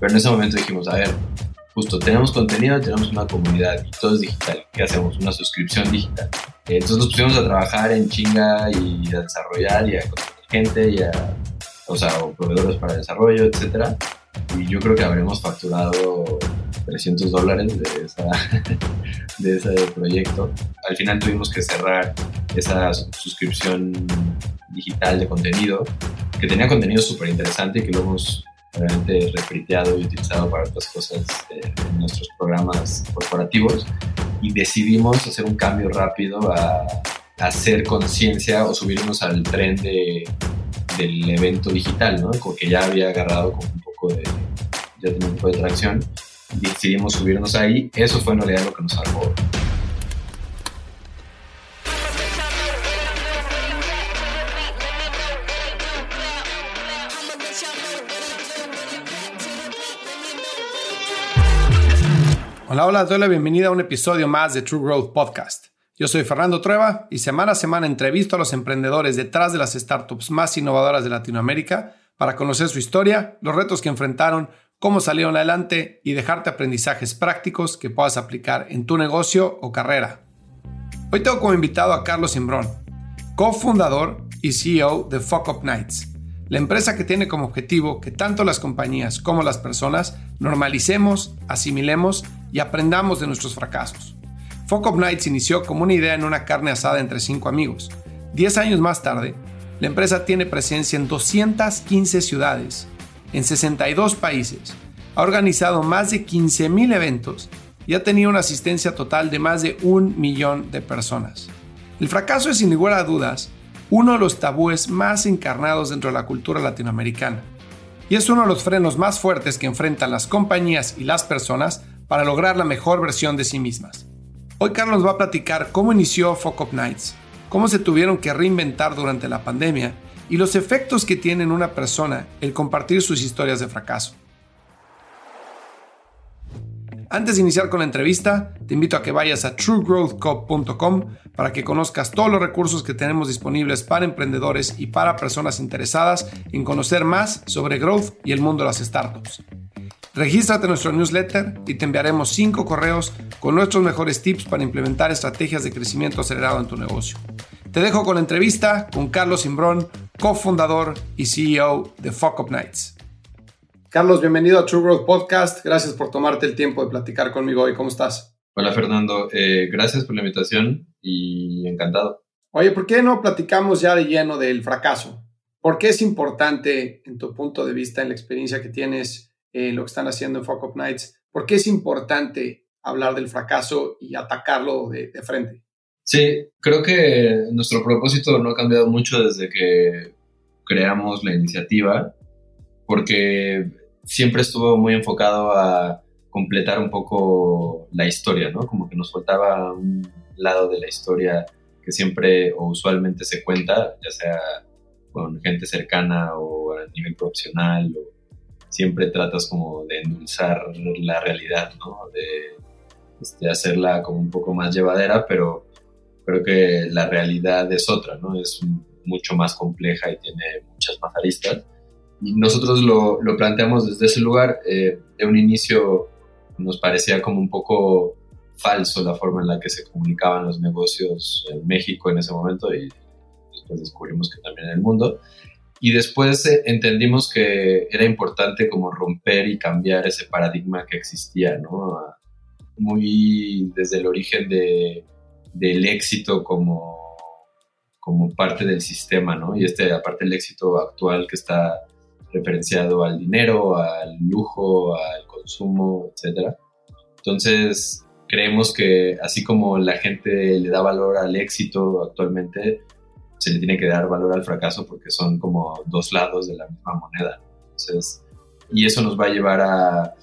Pero en ese momento dijimos, a ver, justo tenemos contenido, tenemos una comunidad y todo es digital. ¿Qué hacemos? Una suscripción digital. Entonces nos pusimos a trabajar en chinga y a desarrollar y a contratar gente y a, o sea, proveedores para desarrollo, etcétera. Y yo creo que habremos facturado 300 dólares de, esa, de ese proyecto. Al final tuvimos que cerrar esa suscripción digital de contenido, que tenía contenido súper interesante y que lo hemos realmente refriteado y utilizado para otras cosas eh, en nuestros programas corporativos y decidimos hacer un cambio rápido a, hacer conciencia o subirnos al tren de, del evento digital, ¿no? Como que ya había agarrado como un poco de, ya tenía un poco de tracción decidimos subirnos ahí. Eso fue en realidad lo que nos salvó. Hola, hola, doy la bienvenida a un episodio más de True Growth Podcast. Yo soy Fernando Trueba y semana a semana entrevisto a los emprendedores detrás de las startups más innovadoras de Latinoamérica para conocer su historia, los retos que enfrentaron, cómo salieron adelante y dejarte aprendizajes prácticos que puedas aplicar en tu negocio o carrera. Hoy tengo como invitado a Carlos Simbrón, cofundador y CEO de Fuck Up Nights, la empresa que tiene como objetivo que tanto las compañías como las personas normalicemos, asimilemos y aprendamos de nuestros fracasos. Fuck Up Nights inició como una idea en una carne asada entre cinco amigos. Diez años más tarde, la empresa tiene presencia en 215 ciudades en 62 países, ha organizado más de 15.000 eventos y ha tenido una asistencia total de más de un millón de personas. El fracaso es sin lugar a dudas uno de los tabúes más encarnados dentro de la cultura latinoamericana y es uno de los frenos más fuertes que enfrentan las compañías y las personas para lograr la mejor versión de sí mismas. Hoy Carlos va a platicar cómo inició Fuck Up Nights, cómo se tuvieron que reinventar durante la pandemia y los efectos que tiene en una persona el compartir sus historias de fracaso. Antes de iniciar con la entrevista, te invito a que vayas a truegrowthcup.com para que conozcas todos los recursos que tenemos disponibles para emprendedores y para personas interesadas en conocer más sobre growth y el mundo de las startups. Regístrate en nuestro newsletter y te enviaremos 5 correos con nuestros mejores tips para implementar estrategias de crecimiento acelerado en tu negocio. Te dejo con la entrevista con Carlos Simbrón, cofundador y CEO de Fuck Up Nights. Carlos, bienvenido a True Growth Podcast. Gracias por tomarte el tiempo de platicar conmigo hoy. ¿Cómo estás? Hola Fernando, eh, gracias por la invitación y encantado. Oye, ¿por qué no platicamos ya de lleno del fracaso? ¿Por qué es importante, en tu punto de vista, en la experiencia que tienes, en lo que están haciendo en Fuck Up Nights, por qué es importante hablar del fracaso y atacarlo de frente? Sí, creo que nuestro propósito no ha cambiado mucho desde que creamos la iniciativa, porque siempre estuvo muy enfocado a completar un poco la historia, ¿no? Como que nos faltaba un lado de la historia que siempre o usualmente se cuenta, ya sea con gente cercana o a nivel profesional, o siempre tratas como de endulzar la realidad, ¿no? De este, hacerla como un poco más llevadera, pero creo que la realidad es otra, ¿no? Es mucho más compleja y tiene muchas más aristas. Y nosotros lo, lo planteamos desde ese lugar. Eh, de un inicio nos parecía como un poco falso la forma en la que se comunicaban los negocios en México en ese momento y después descubrimos que también en el mundo. Y después eh, entendimos que era importante como romper y cambiar ese paradigma que existía, ¿no? Muy desde el origen de del éxito como, como parte del sistema, ¿no? Y este, aparte el éxito actual que está referenciado al dinero, al lujo, al consumo, etc. Entonces, creemos que así como la gente le da valor al éxito actualmente, se le tiene que dar valor al fracaso porque son como dos lados de la misma moneda. Entonces, y eso nos va a llevar a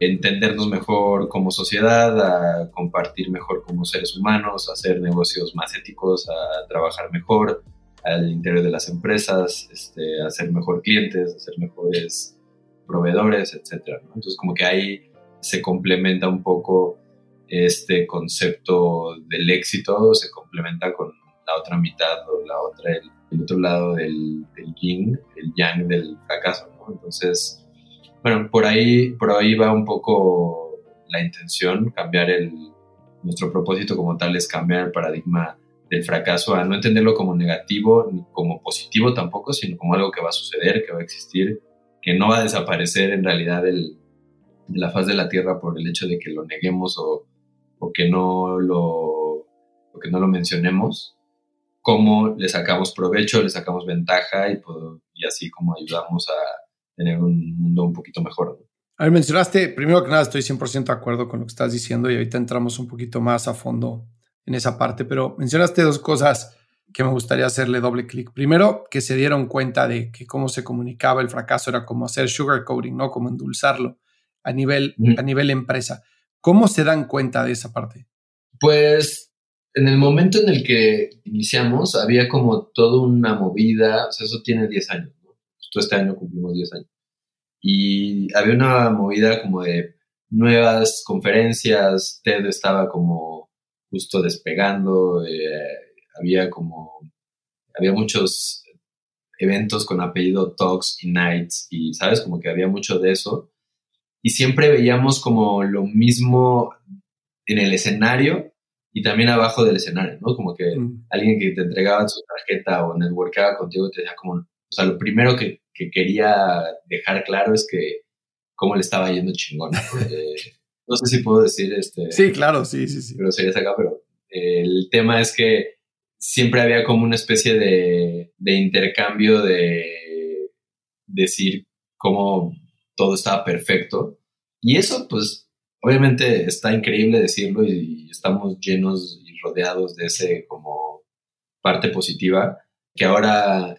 entendernos mejor como sociedad, a compartir mejor como seres humanos, a hacer negocios más éticos, a trabajar mejor al interior de las empresas, este, a ser mejor clientes, a ser mejores proveedores, etc. Entonces como que ahí se complementa un poco este concepto del éxito, se complementa con la otra mitad o la otra, el, otro lado del, del yin, el yang del fracaso. Entonces, bueno, por ahí, por ahí va un poco la intención, cambiar el, nuestro propósito como tal es cambiar el paradigma del fracaso a no entenderlo como negativo ni como positivo tampoco, sino como algo que va a suceder, que va a existir, que no va a desaparecer en realidad del, de la faz de la Tierra por el hecho de que lo neguemos o, o que, no lo, o que no lo mencionemos, cómo le sacamos provecho, le sacamos ventaja y, y así como ayudamos a tener un mundo un poquito mejor. A ver, mencionaste, primero que nada, estoy 100% de acuerdo con lo que estás diciendo y ahorita entramos un poquito más a fondo en esa parte, pero mencionaste dos cosas que me gustaría hacerle doble clic. Primero, que se dieron cuenta de que cómo se comunicaba el fracaso era como hacer sugarcoating, ¿no? Como endulzarlo a nivel, a nivel empresa. ¿Cómo se dan cuenta de esa parte? Pues en el momento en el que iniciamos había como toda una movida, o sea, eso tiene 10 años, ¿no? Este año cumplimos 10 años. Y había una movida como de nuevas conferencias, TED estaba como justo despegando, eh, había como, había muchos eventos con apellido Talks y Nights y, ¿sabes? Como que había mucho de eso. Y siempre veíamos como lo mismo en el escenario y también abajo del escenario, ¿no? Como que mm. alguien que te entregaba su tarjeta o networkaba contigo te decía como, o sea, lo primero que, que quería dejar claro es que cómo le estaba yendo chingón. no sé si puedo decir este. Sí, claro, sí, sí, sí. Pero sería acá, pero el tema es que siempre había como una especie de, de intercambio de decir cómo todo estaba perfecto. Y eso, pues, Obviamente está increíble decirlo y estamos llenos y rodeados de ese como parte positiva, que ahora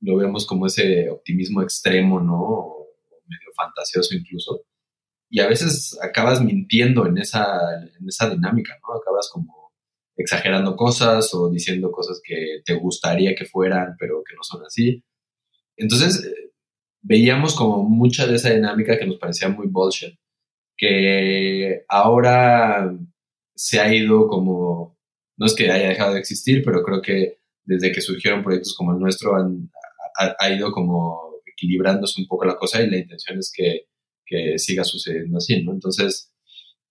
lo vemos como ese optimismo extremo, ¿no? O medio fantasioso incluso. Y a veces acabas mintiendo en esa, en esa dinámica, ¿no? Acabas como exagerando cosas o diciendo cosas que te gustaría que fueran, pero que no son así. Entonces, eh, veíamos como mucha de esa dinámica que nos parecía muy bullshit que ahora se ha ido como, no es que haya dejado de existir, pero creo que desde que surgieron proyectos como el nuestro han, ha, ido como equilibrándose un poco la cosa y la intención es que, que siga sucediendo así, ¿no? Entonces,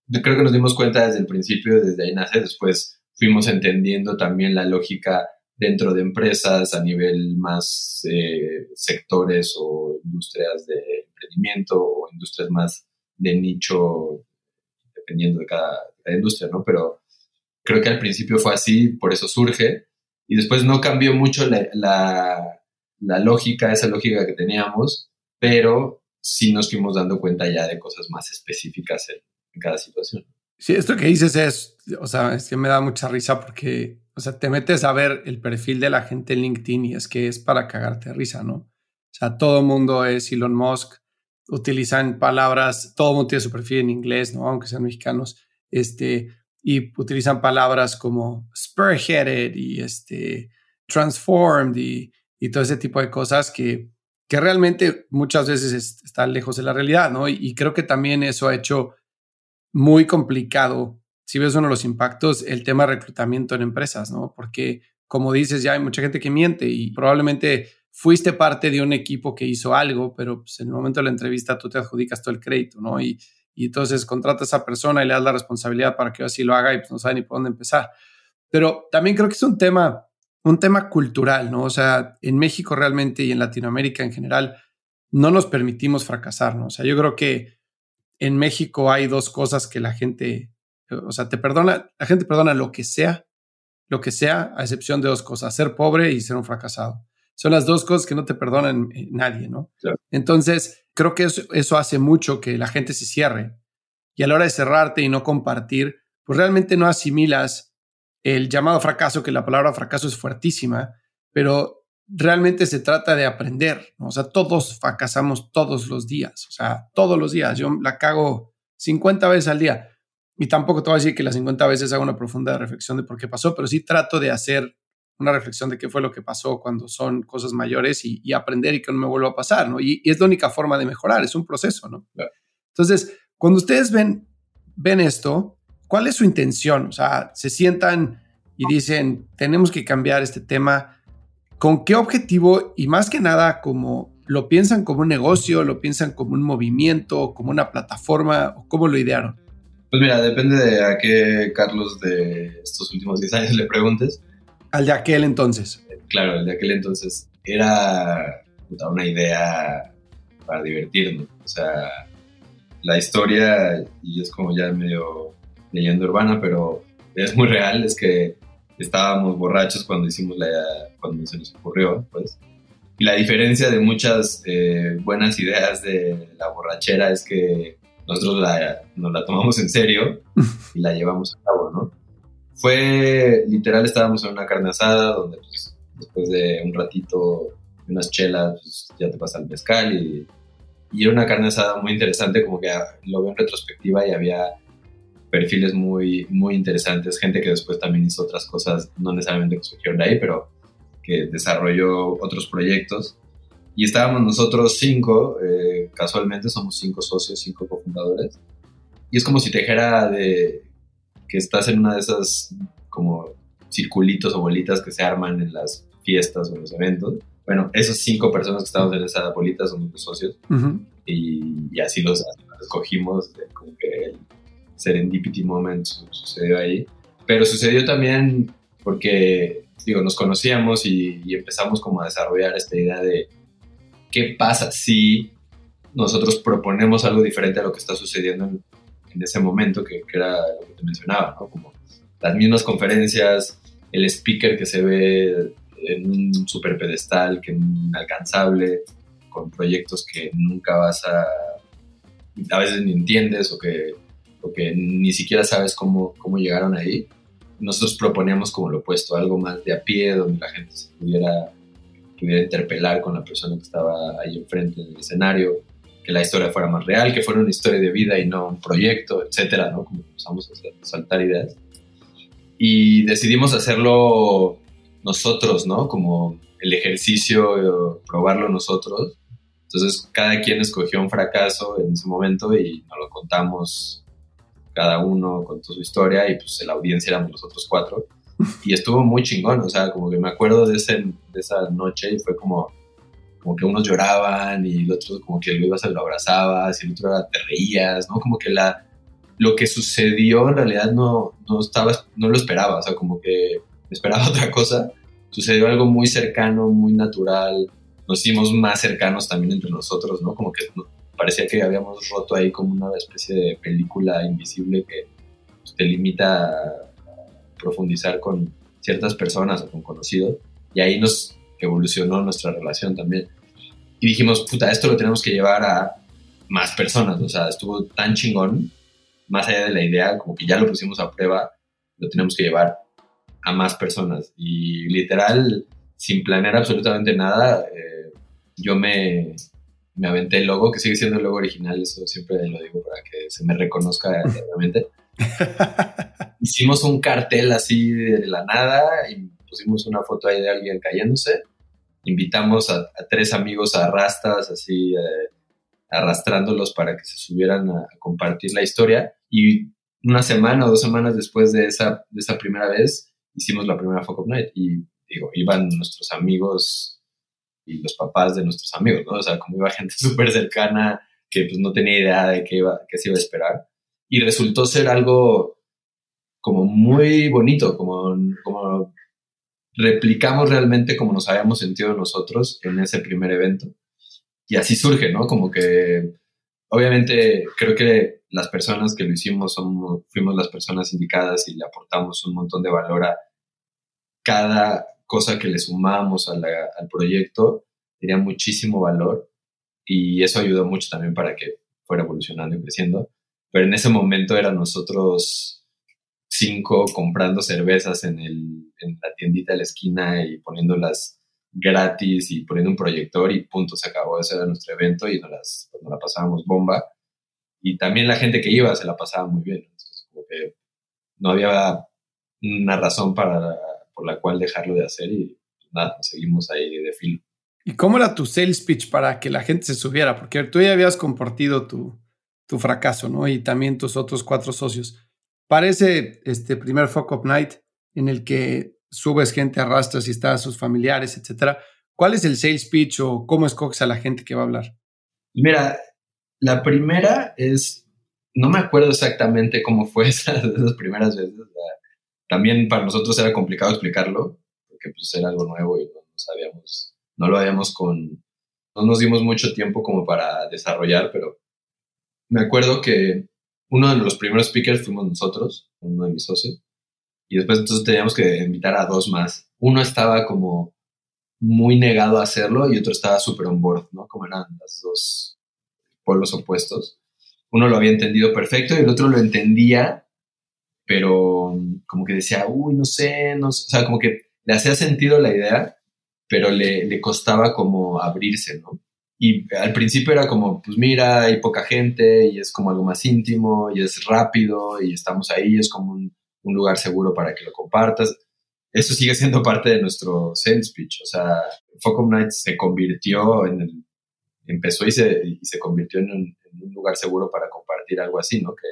creo que nos dimos cuenta desde el principio, desde ahí nace, después fuimos entendiendo también la lógica dentro de empresas a nivel más eh, sectores o industrias de emprendimiento o industrias más de nicho, dependiendo de cada, industria, ¿no? Pero creo que al principio fue así, por eso surge, y después no cambió mucho la, lógica, esa lógica que teníamos, pero sí nos fuimos dando cuenta ya de cosas más específicas en, cada situación. Sí, esto que dices es, o sea, es que me da mucha risa porque, o sea, te metes a ver el perfil de la gente en LinkedIn y es que es para cagarte risa, ¿no? O sea, todo mundo es Elon Musk, utilizan palabras, todo el mundo tiene su perfil en inglés, ¿no? Aunque sean mexicanos, este, y utilizan palabras como spearheaded y este, transformed y, todo ese tipo de cosas que, que realmente muchas veces están lejos de la realidad, ¿no? Y, creo que también eso ha hecho muy complicado, si ves uno de los impactos, el tema de reclutamiento en empresas, ¿no? Porque, como dices, ya hay mucha gente que miente y probablemente fuiste parte de un equipo que hizo algo, pero pues, en el momento de la entrevista tú te adjudicas todo el crédito, ¿no? Y, entonces contratas a esa persona y le das la responsabilidad para que así lo haga y pues no sabe ni por dónde empezar. Pero también creo que es un tema, un tema cultural, ¿no? O sea, en México realmente y en Latinoamérica en general no nos permitimos fracasar, ¿no? O sea, yo creo que en México hay dos cosas que la gente, o sea, te perdona, la gente perdona lo que sea, lo que sea, a excepción de dos cosas, ser pobre y ser un fracasado. Son las dos cosas que no te perdonan eh, nadie, ¿no? Entonces, creo que eso, eso hace mucho que la gente se cierre. Y a la hora de cerrarte y no compartir, pues realmente no asimilas el llamado fracaso, que la palabra fracaso es fuertísima, pero realmente se trata de aprender, ¿no? O sea, todos fracasamos todos los días, o sea, todos los días. Yo la cago 50 veces al día y tampoco te voy a decir que las 50 veces hago una profunda reflexión de por qué pasó, pero sí trato de hacer una reflexión de qué fue lo que pasó cuando son cosas mayores y, aprender y que no me vuelva a pasar, ¿no? Y, es la única forma de mejorar, es un proceso, ¿no? Entonces, cuando ustedes ven, ven esto, ¿cuál es su intención? O sea, se sientan y dicen, tenemos que cambiar este tema. ¿Con qué objetivo? Y más que nada, como ¿lo piensan como un negocio, lo piensan como un movimiento, como una plataforma? o ¿Cómo lo idearon? Pues mira, depende de a qué Carlos de estos últimos 10 años le preguntes. Al de aquel entonces. Claro, el de aquel entonces era una idea para divertirnos. O sea, la historia, y es como ya medio leyenda urbana, pero es muy real, es que estábamos borrachos cuando hicimos la cuando se nos ocurrió, pues. Y la diferencia de muchas eh, buenas ideas de la borrachera es que nosotros la, nos la tomamos en serio y la llevamos a cabo, ¿no? Fue, literal, estábamos en una carne asada donde pues, después de un ratito, unas chelas, pues, ya te pasa el mezcal y, y era una carne asada muy interesante, como que lo veo en retrospectiva y había perfiles muy, muy interesantes, gente que después también hizo otras cosas, no necesariamente que surgieron de ahí, pero que desarrolló otros proyectos. Y estábamos nosotros cinco, eh, casualmente somos cinco socios, cinco cofundadores. Y es como si te dijera de que estás en una de esas como circulitos o bolitas que se arman en las fiestas o en los eventos. Bueno, esos cinco personas que estamos en esa bolita somos los socios. y, así, los, escogimos, como que el serendipity moment sucedió ahí. Pero sucedió también porque, digo, nos conocíamos y, y empezamos como a desarrollar esta idea de qué pasa si nosotros proponemos algo diferente a lo que está sucediendo en, ese momento, que, era lo que te mencionaba, ¿no? Como las mismas conferencias, el speaker que se ve en un super pedestal, que inalcanzable, con proyectos que nunca vas a, a veces ni entiendes o que, o que ni siquiera sabes cómo, cómo llegaron ahí. Nosotros proponíamos como lo opuesto, algo más de a pie, donde la gente se pudiera pudiera interpelar con la persona que estaba ahí enfrente en el escenario, que la historia fuera más real, que fuera una historia de vida y no un proyecto, etcétera, ¿no? Como empezamos a saltar ideas. Y decidimos hacerlo nosotros, ¿no? Como el ejercicio, probarlo nosotros. Entonces, cada quien escogió un fracaso en ese momento y nos lo contamos cada uno con su historia y pues la audiencia éramos los otros cuatro y estuvo muy chingón, o sea, como que me acuerdo de, ese, de esa noche y fue como, como que unos lloraban y el otro como que lo ibas a lo abrazabas y el otro te reías, ¿no? Como que la, lo que sucedió en realidad no, no, estaba, no lo esperaba, o sea, como que esperaba otra cosa, sucedió algo muy cercano, muy natural, nos hicimos más cercanos también entre nosotros, ¿no? Como que parecía que habíamos roto ahí como una especie de película invisible que pues, te limita a profundizar con ciertas personas o con conocidos. Y ahí nos evolucionó nuestra relación también. Y dijimos, puta, esto lo tenemos que llevar a más personas. O sea, estuvo tan chingón, más allá de la idea, como que ya lo pusimos a prueba, lo tenemos que llevar a más personas. Y literal, sin planear absolutamente nada, eh, yo me, me aventé el logo, que sigue siendo el logo original, eso siempre lo digo para que se me reconozca realmente. Hicimos un cartel así de la nada y pusimos una foto ahí de alguien cayéndose. Invitamos a, tres amigos a arrastras, así eh, arrastrándolos para que se subieran a, compartir la historia. Y una semana o dos semanas después de esa, de esa primera vez, hicimos la primera Fuck Up Night. Y digo, iban nuestros amigos y los papás de nuestros amigos, ¿no? O sea, como iba gente súper cercana que pues no tenía idea de qué, iba, qué se iba a esperar y resultó ser algo como muy bonito, como, como replicamos realmente como nos habíamos sentido nosotros en ese primer evento. Y así surge, ¿no? Como que obviamente creo que las personas que lo hicimos somos, fuimos las personas indicadas y le aportamos un montón de valor a cada cosa que le sumamos al proyecto, tenía muchísimo valor y eso ayudó mucho también para que fuera evolucionando y creciendo pero en ese momento eran nosotros cinco comprando cervezas en, el, en la tiendita de la esquina y poniéndolas gratis y poniendo un proyector y punto, se acabó. Ese era nuestro evento y nos, las, la pasábamos bomba. Y también la gente que iba se la pasaba muy bien. No había una razón para, por la cual dejarlo de hacer y nada, seguimos ahí de filo. ¿Y cómo era tu sales pitch para que la gente se subiera? Porque tú ya habías compartido tu, tu fracaso, ¿no? Y también tus otros cuatro socios. Parece este primer Fuck Night en el que subes gente, arrastras y está a sus familiares, etcétera. ¿Cuál es el sales pitch o cómo escoges a la gente que va a hablar? Mira, la primera es, no me acuerdo exactamente cómo fue esas, esas primeras veces. También para nosotros era complicado explicarlo, porque pues era algo nuevo y no, no lo habíamos con, no nos dimos mucho tiempo como para desarrollar, pero me acuerdo que uno de los primeros speakers fuimos nosotros, uno de mis socios, y después entonces teníamos que invitar a dos más. Uno estaba como muy negado a hacerlo y otro estaba súper on board, ¿no? Como eran los dos polos opuestos. Uno lo había entendido perfecto y el otro lo entendía, pero como que decía, uy, no sé, no sé. o sea, como que le hacía sentido la idea, pero le, costaba como abrirse, ¿no? Y al principio era como, pues mira, hay poca gente y es como algo más íntimo y es rápido y estamos ahí, es como un, un lugar seguro para que lo compartas. Eso sigue siendo parte de nuestro sales. O sea, Focus Nights se convirtió en el, empezó y se, y se convirtió en un, en un, lugar seguro para compartir algo así, ¿no? Que,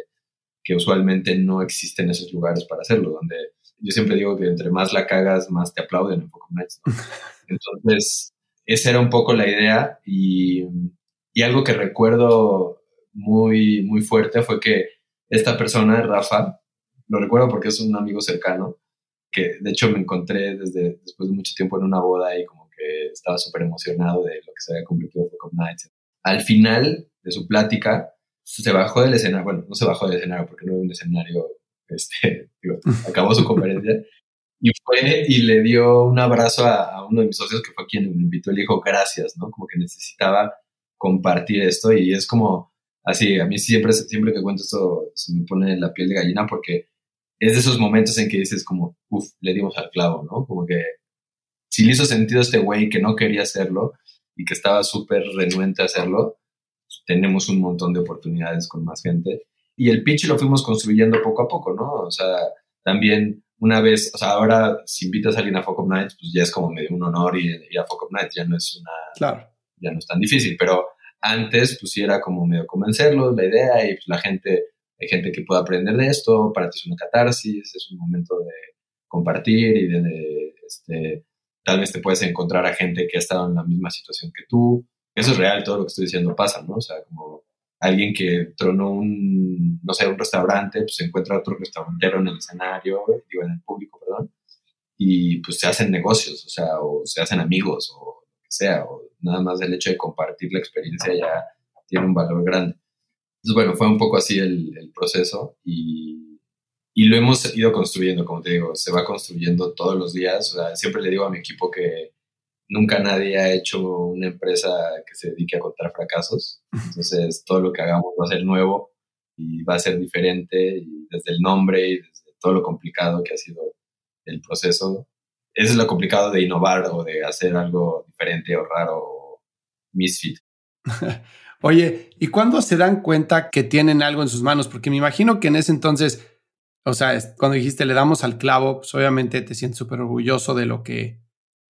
que usualmente no existen esos lugares para hacerlo, donde yo siempre digo que entre más la cagas, más te aplauden en Focus Nights, ¿no? Entonces, esa era un poco la idea y, y algo que recuerdo muy, muy fuerte fue que esta persona, Rafa, lo recuerdo porque es un amigo cercano, que de hecho me encontré desde después de mucho tiempo en una boda y como que estaba súper emocionado de lo que se había convertido Focus Nights. Al final de su plática, se bajó del escenario, bueno, no se bajó del escenario porque no había un escenario, este, digo, acabó su conferencia y fue y le dio un abrazo a, a, uno de mis socios que fue quien me invitó y le dijo gracias, ¿no? Como que necesitaba compartir esto y es como así, a mí siempre, siempre que cuento esto se me pone la piel de gallina porque es de esos momentos en que dices como, uff, le dimos al clavo, ¿no? Como que si le hizo sentido a este güey que no quería hacerlo y que estaba súper renuente a hacerlo, tenemos un montón de oportunidades con más gente. Y el pitch lo fuimos construyendo poco a poco, ¿no? O sea, también una vez, o sea, ahora si invitas a alguien a Focus Nights, pues ya es como medio un honor ir, ir a Focus Nights, ya no es una... Claro. Ya no es tan difícil, pero antes pues sí era como medio convencerlos, la idea, y pues la gente hay gente que puede aprender de esto, para ti es una catarsis, es un momento de compartir y de, este, tal vez te puedes encontrar a gente que ha estado en la misma situación que tú. Eso es real, todo lo que estoy diciendo pasa, ¿no? O sea, como alguien que tronó un, no sé, un restaurante, pues se encuentra otro restaurantero en el escenario, digo, en el público, perdón, y pues se hacen negocios, o sea, o se hacen amigos, o lo que sea, o nada más el hecho de compartir la experiencia ya tiene un valor grande. Entonces, bueno, fue un poco así el, el proceso y, y, lo hemos ido construyendo, como te digo, se va construyendo todos los días. O sea, siempre le digo a mi equipo que nunca nadie ha hecho una empresa que se dedique a contar fracasos. Entonces, todo lo que hagamos va a ser nuevo y va a ser diferente, y desde el nombre y desde todo lo complicado que ha sido el proceso. Eso es lo complicado de innovar o de hacer algo diferente o raro o misfit. Oye, ¿y cuándo se dan cuenta que tienen algo en sus manos? Porque me imagino que en ese entonces, o sea, cuando dijiste le damos al clavo, pues obviamente te sientes súper orgulloso de lo que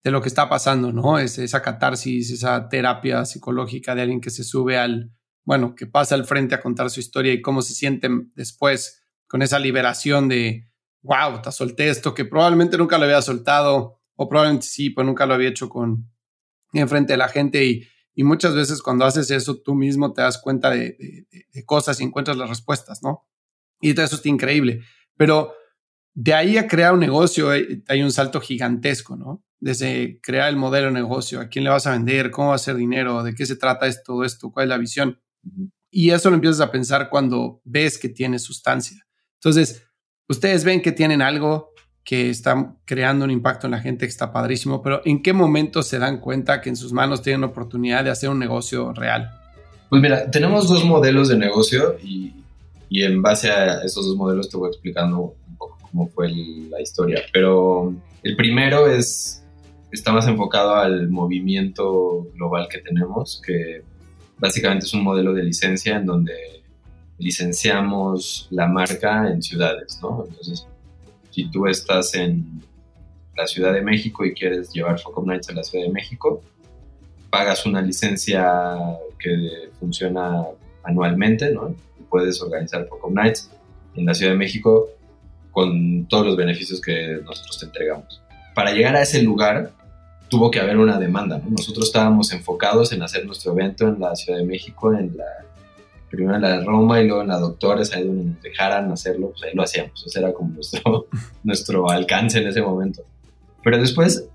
de lo que está pasando, ¿no? Es esa catarsis, esa terapia psicológica de alguien que se sube al, bueno, que pasa al frente a contar su historia y cómo se sienten después con esa liberación de, wow, te solté esto que probablemente nunca lo había soltado o probablemente sí, pues nunca lo había hecho con en frente de la gente y y muchas veces cuando haces eso, tú mismo te das cuenta de, cosas y encuentras las respuestas, ¿no? Y eso está increíble. Pero de ahí a crear un negocio eh, hay un salto gigantesco, ¿no? Desde crear el modelo de negocio, a quién le vas a vender, cómo va a ser dinero, de qué se trata esto, esto, cuál es la visión. Y eso lo empiezas a pensar cuando ves que tiene sustancia. Entonces, ustedes ven que tienen algo, que están creando un impacto en la gente que está padrísimo, pero ¿en qué momento se dan cuenta que en sus manos tienen la oportunidad de hacer un negocio real? Pues mira, tenemos dos modelos de negocio y, y en base a esos dos modelos te voy explicando un poco cómo fue la historia, pero el primero es, está más enfocado al movimiento global que tenemos, que básicamente es un modelo de licencia en donde licenciamos la marca en ciudades, ¿no? Entonces, si tú estás en la Ciudad de México y quieres llevar Focus Nights a la Ciudad de México, pagas una licencia que funciona anualmente, ¿no? Y puedes organizar Focus Nights en la Ciudad de México con todos los beneficios que nosotros te entregamos. Para llegar a ese lugar, tuvo que haber una demanda. Nosotros estábamos enfocados en hacer nuestro evento en la Ciudad de México, en la primero en la de Roma y luego en la Doctores, ahí donde nos dejaran hacerlo, pues ahí lo hacíamos. Ese era como nuestro, nuestro alcance en ese momento. Pero después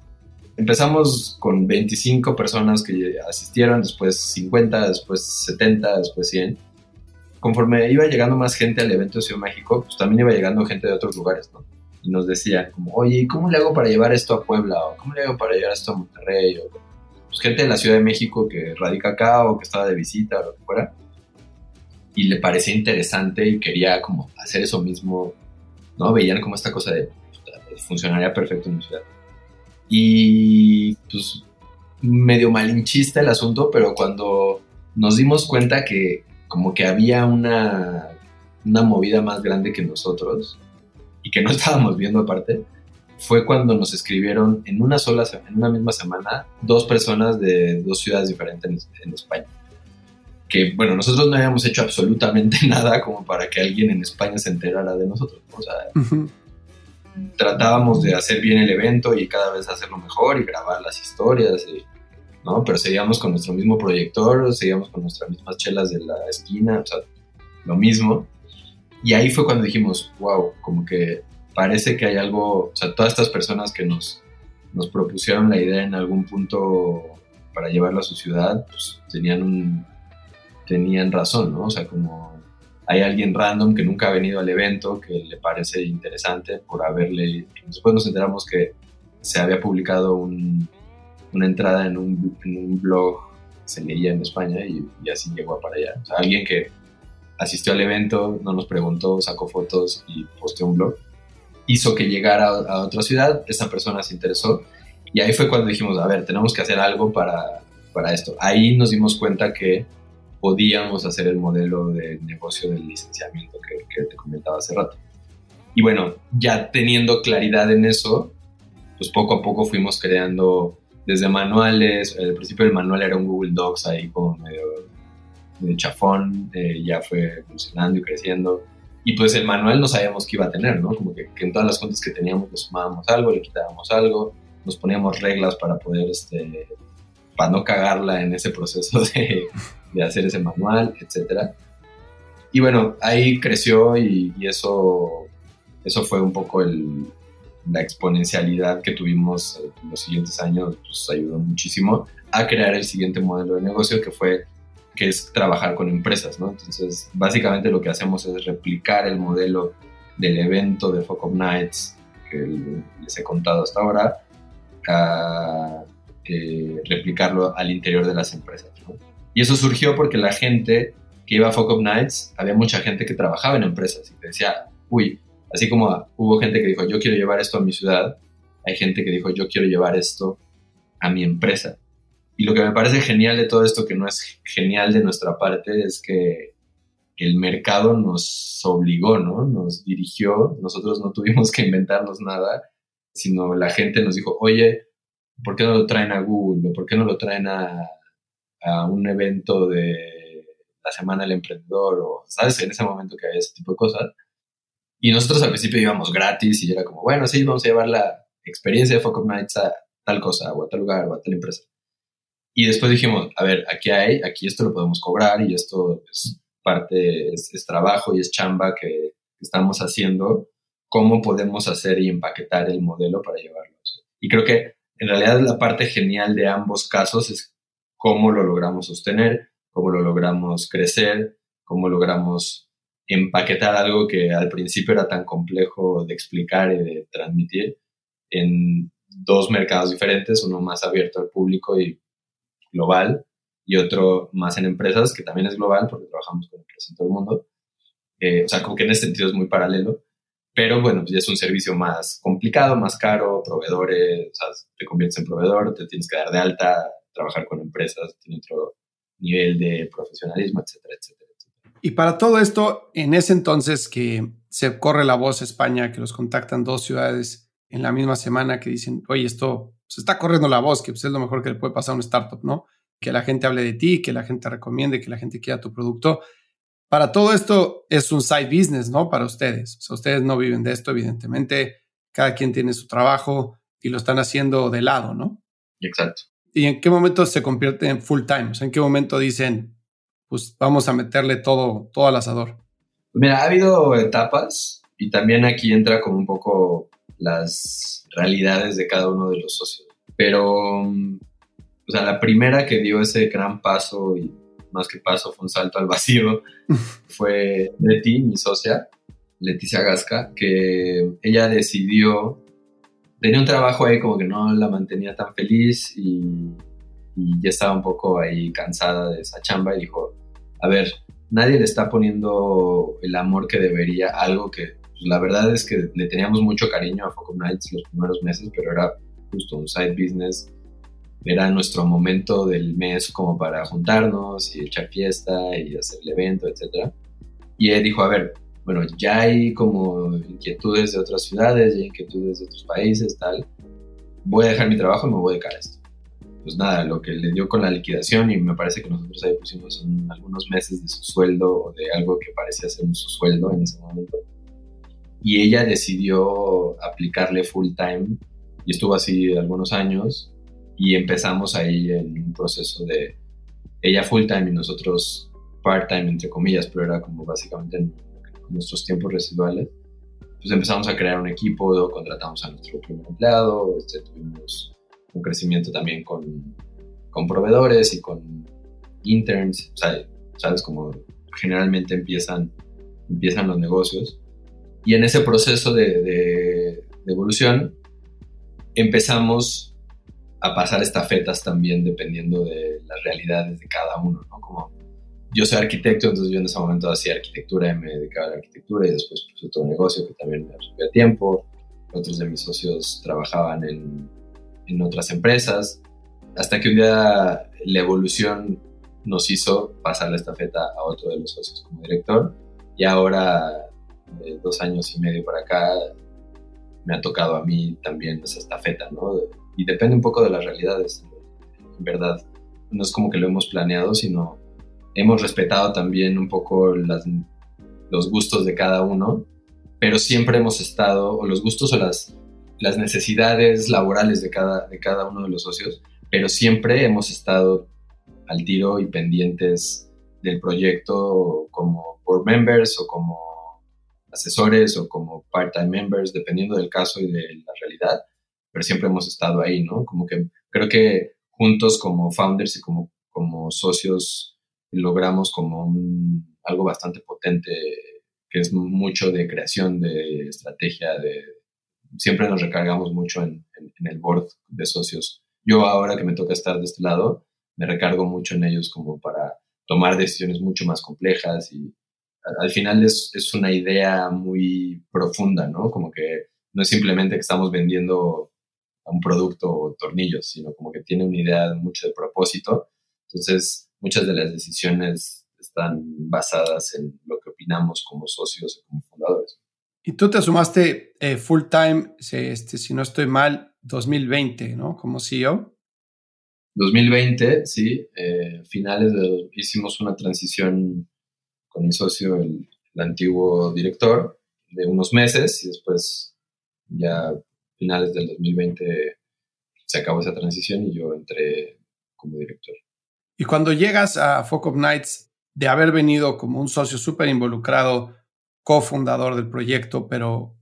empezamos con 25 personas que asistieron, después 50, después 70, después 100. Conforme iba llegando más gente al evento Ciudad México, pues también iba llegando gente de otros lugares, ¿no? Y nos decían como, oye, ¿cómo le hago para llevar esto a Puebla? ¿O cómo le hago para llevar esto a Monterrey? O, pues gente de la Ciudad de México que radica acá o que estaba de visita o lo que fuera. Y le parecía interesante y quería como hacer eso mismo, ¿no? Veían como esta cosa de, funcionaría perfecto en mi ciudad. Y pues medio malinchista el asunto, pero cuando nos dimos cuenta que como que había una, una movida más grande que nosotros y que no estábamos viendo aparte, fue cuando nos escribieron en una sola en una misma semana dos personas de dos ciudades diferentes en, España. Que bueno, nosotros no habíamos hecho absolutamente nada como para que alguien en España se enterara de nosotros. O sea, tratábamos de hacer bien el evento y cada vez hacerlo mejor y grabar las historias, ¿no? Pero seguíamos con nuestro mismo proyector, seguíamos con nuestras mismas chelas de la esquina, o sea, lo mismo. Y ahí fue cuando dijimos, wow, como que parece que hay algo, o sea, todas estas personas que nos, nos propusieron la idea en algún punto para llevarlo a su ciudad, pues tenían un, tenían razón, ¿no? O sea, como hay alguien random que nunca ha venido al evento, que le parece interesante por haberle... Después nos enteramos que se había publicado una entrada en un, blog que se leía en España y, así llegó para allá. O sea, alguien que asistió al evento, no nos preguntó, sacó fotos y posteó un blog, hizo que llegara a, otra ciudad, esa persona se interesó y ahí fue cuando dijimos, a ver, tenemos que hacer algo para, para esto. Ahí nos dimos cuenta que podíamos hacer el modelo de negocio del licenciamiento que, te comentaba hace rato. Y bueno, ya teniendo claridad en eso, pues poco a poco fuimos creando desde manuales, al principio el manual era un Google Docs ahí como medio, chafón, eh, ya fue evolucionando y creciendo. Y pues el manual no sabíamos qué iba a tener, ¿no? Como que, en todas las cuentas que teníamos le sumábamos algo, le quitábamos algo, nos poníamos reglas para poder, este, para no cagarla en ese proceso de, de hacer ese manual, etcétera. Y bueno, ahí creció y, eso, eso fue un poco el, la exponencialidad que tuvimos en los siguientes años, pues ayudó muchísimo a crear el siguiente modelo de negocio que fue que es trabajar con empresas, ¿no? Entonces, básicamente lo que hacemos es replicar el modelo del evento de Focus Nights que les he contado hasta ahora, a, replicarlo al interior de las empresas. ¿no? Y eso surgió porque la gente que iba a Fuck Nights, había mucha gente que trabajaba en empresas y decía, uy, así como hubo gente que dijo, yo quiero llevar esto a mi ciudad, hay gente que dijo, yo quiero llevar esto a mi empresa. Y lo que me parece genial de todo esto, que no es genial de nuestra parte, es que el mercado nos obligó, ¿no? Nos dirigió, nosotros no tuvimos que inventarnos nada, sino la gente nos dijo, oye, ¿por qué no lo traen a Google? ¿O por qué no lo traen a a un evento de la Semana del Emprendedor o, ¿sabes? En ese momento que había ese tipo de cosas. Y nosotros al principio íbamos gratis y era como, bueno, sí, vamos a llevar la experiencia de Focus Nights a tal cosa o a tal lugar o a tal empresa. Y después dijimos, a ver, aquí hay, aquí esto lo podemos cobrar y esto es parte, es, es trabajo y es chamba que estamos haciendo. ¿Cómo podemos hacer y empaquetar el modelo para llevarlo? Y creo que en realidad la parte genial de ambos casos es cómo lo logramos sostener, cómo lo logramos crecer, cómo logramos empaquetar algo que al principio era tan complejo de explicar y de transmitir en dos mercados diferentes, uno más abierto al público y global y otro más en empresas, que también es global porque trabajamos con empresas en todo el mundo. Eh, o sea, como que en ese sentido es muy paralelo, pero bueno, pues ya es un servicio más complicado, más caro, proveedores, o sea, te conviertes en proveedor, te tienes que dar de alta, trabajar con empresas, tiene otro nivel de profesionalismo, etcétera, etcétera, etcétera. Y para todo esto, en ese entonces que se corre la voz España, que los contactan dos ciudades en la misma semana que dicen, oye, esto se está corriendo la voz, que pues, es lo mejor que le puede pasar a un startup, ¿no? Que la gente hable de ti, que la gente recomiende, que la gente quiera tu producto. Para todo esto es un side business, ¿no? Para ustedes. O sea, ustedes no viven de esto, evidentemente. Cada quien tiene su trabajo y lo están haciendo de lado, ¿no? Exacto. ¿Y en qué momento se convierte en full time? O sea, ¿en qué momento dicen, pues vamos a meterle todo, todo al asador? Pues mira, ha habido etapas y también aquí entra como un poco las realidades de cada uno de los socios. Pero, o sea, la primera que dio ese gran paso y más que paso fue un salto al vacío fue Leti, mi socia, Leticia Gasca, que ella decidió, tenía un trabajo ahí como que no la mantenía tan feliz y, ya estaba un poco ahí cansada de esa chamba y dijo, a ver, nadie le está poniendo el amor que debería, algo que pues, la verdad es que le teníamos mucho cariño a Focus Nights los primeros meses, pero era justo un side business. Era nuestro momento del mes como para juntarnos y echar fiesta y hacer el evento, etc. Y él dijo, a ver, bueno, ya hay como inquietudes de otras ciudades, ya hay inquietudes de otros países, tal. Voy a dejar mi trabajo y me voy a dedicar a esto. Pues nada, lo que le dio con la liquidación y me parece que nosotros ahí pusimos algunos meses de su sueldo o de algo que parecía ser su sueldo en ese momento. Y ella decidió aplicarle full time y estuvo así algunos años y empezamos ahí en un proceso de ella full time y nosotros part time entre comillas, pero era como básicamente en nuestros tiempos residuales. Pues empezamos a crear un equipo, contratamos a nuestro primer empleado, este, tuvimos un crecimiento también con, con proveedores y con interns, o sea, sabes como generalmente empiezan, empiezan los negocios. Y en ese proceso de, de evolución empezamos a pasar estafetas también dependiendo de las realidades de cada uno, ¿no? Como yo soy arquitecto, entonces yo en ese momento hacía arquitectura y me dedicaba a la arquitectura y después puse otro negocio que también me absorbía tiempo. Otros de mis socios trabajaban en, en otras empresas, hasta que un día la evolución nos hizo pasar la estafeta a otro de los socios como director y ahora, de dos años y medio para acá, me ha tocado a mí también esa estafeta, ¿no? Y depende un poco de las realidades, en verdad. No es como que lo hemos planeado, sino hemos respetado también un poco los gustos de cada uno, pero siempre hemos estado, o los gustos o las, las necesidades laborales de cada, de cada uno de los socios, pero siempre hemos estado al tiro y pendientes del proyecto como board members o como asesores o como part-time members, dependiendo del caso y de la realidad, pero siempre hemos estado ahí, ¿no? Como que creo que juntos como founders y como, como socios logramos como algo bastante potente, que es mucho de creación, de estrategia, de siempre nos recargamos mucho en, en el board de socios. Yo ahora que me toca estar de este lado, me recargo mucho en ellos como para tomar decisiones mucho más complejas y al final es, es, una idea muy profunda, ¿no? Como que no es simplemente que estamos vendiendo un producto o tornillos, sino como que tiene una idea mucho de propósito. Entonces, muchas de las decisiones están basadas en lo que opinamos como socios o como fundadores. Y tú te sumaste eh, full time, este, si no estoy mal, 2020, ¿no? Como CEO. 2020, sí. Eh, finales de hicimos una transición con mi socio, el, antiguo director, de unos meses y después ya finales del 2020 se acabó esa transición y yo entré como director. Y cuando llegas a Focus Nights, de haber venido como un socio súper involucrado, cofundador del proyecto, pero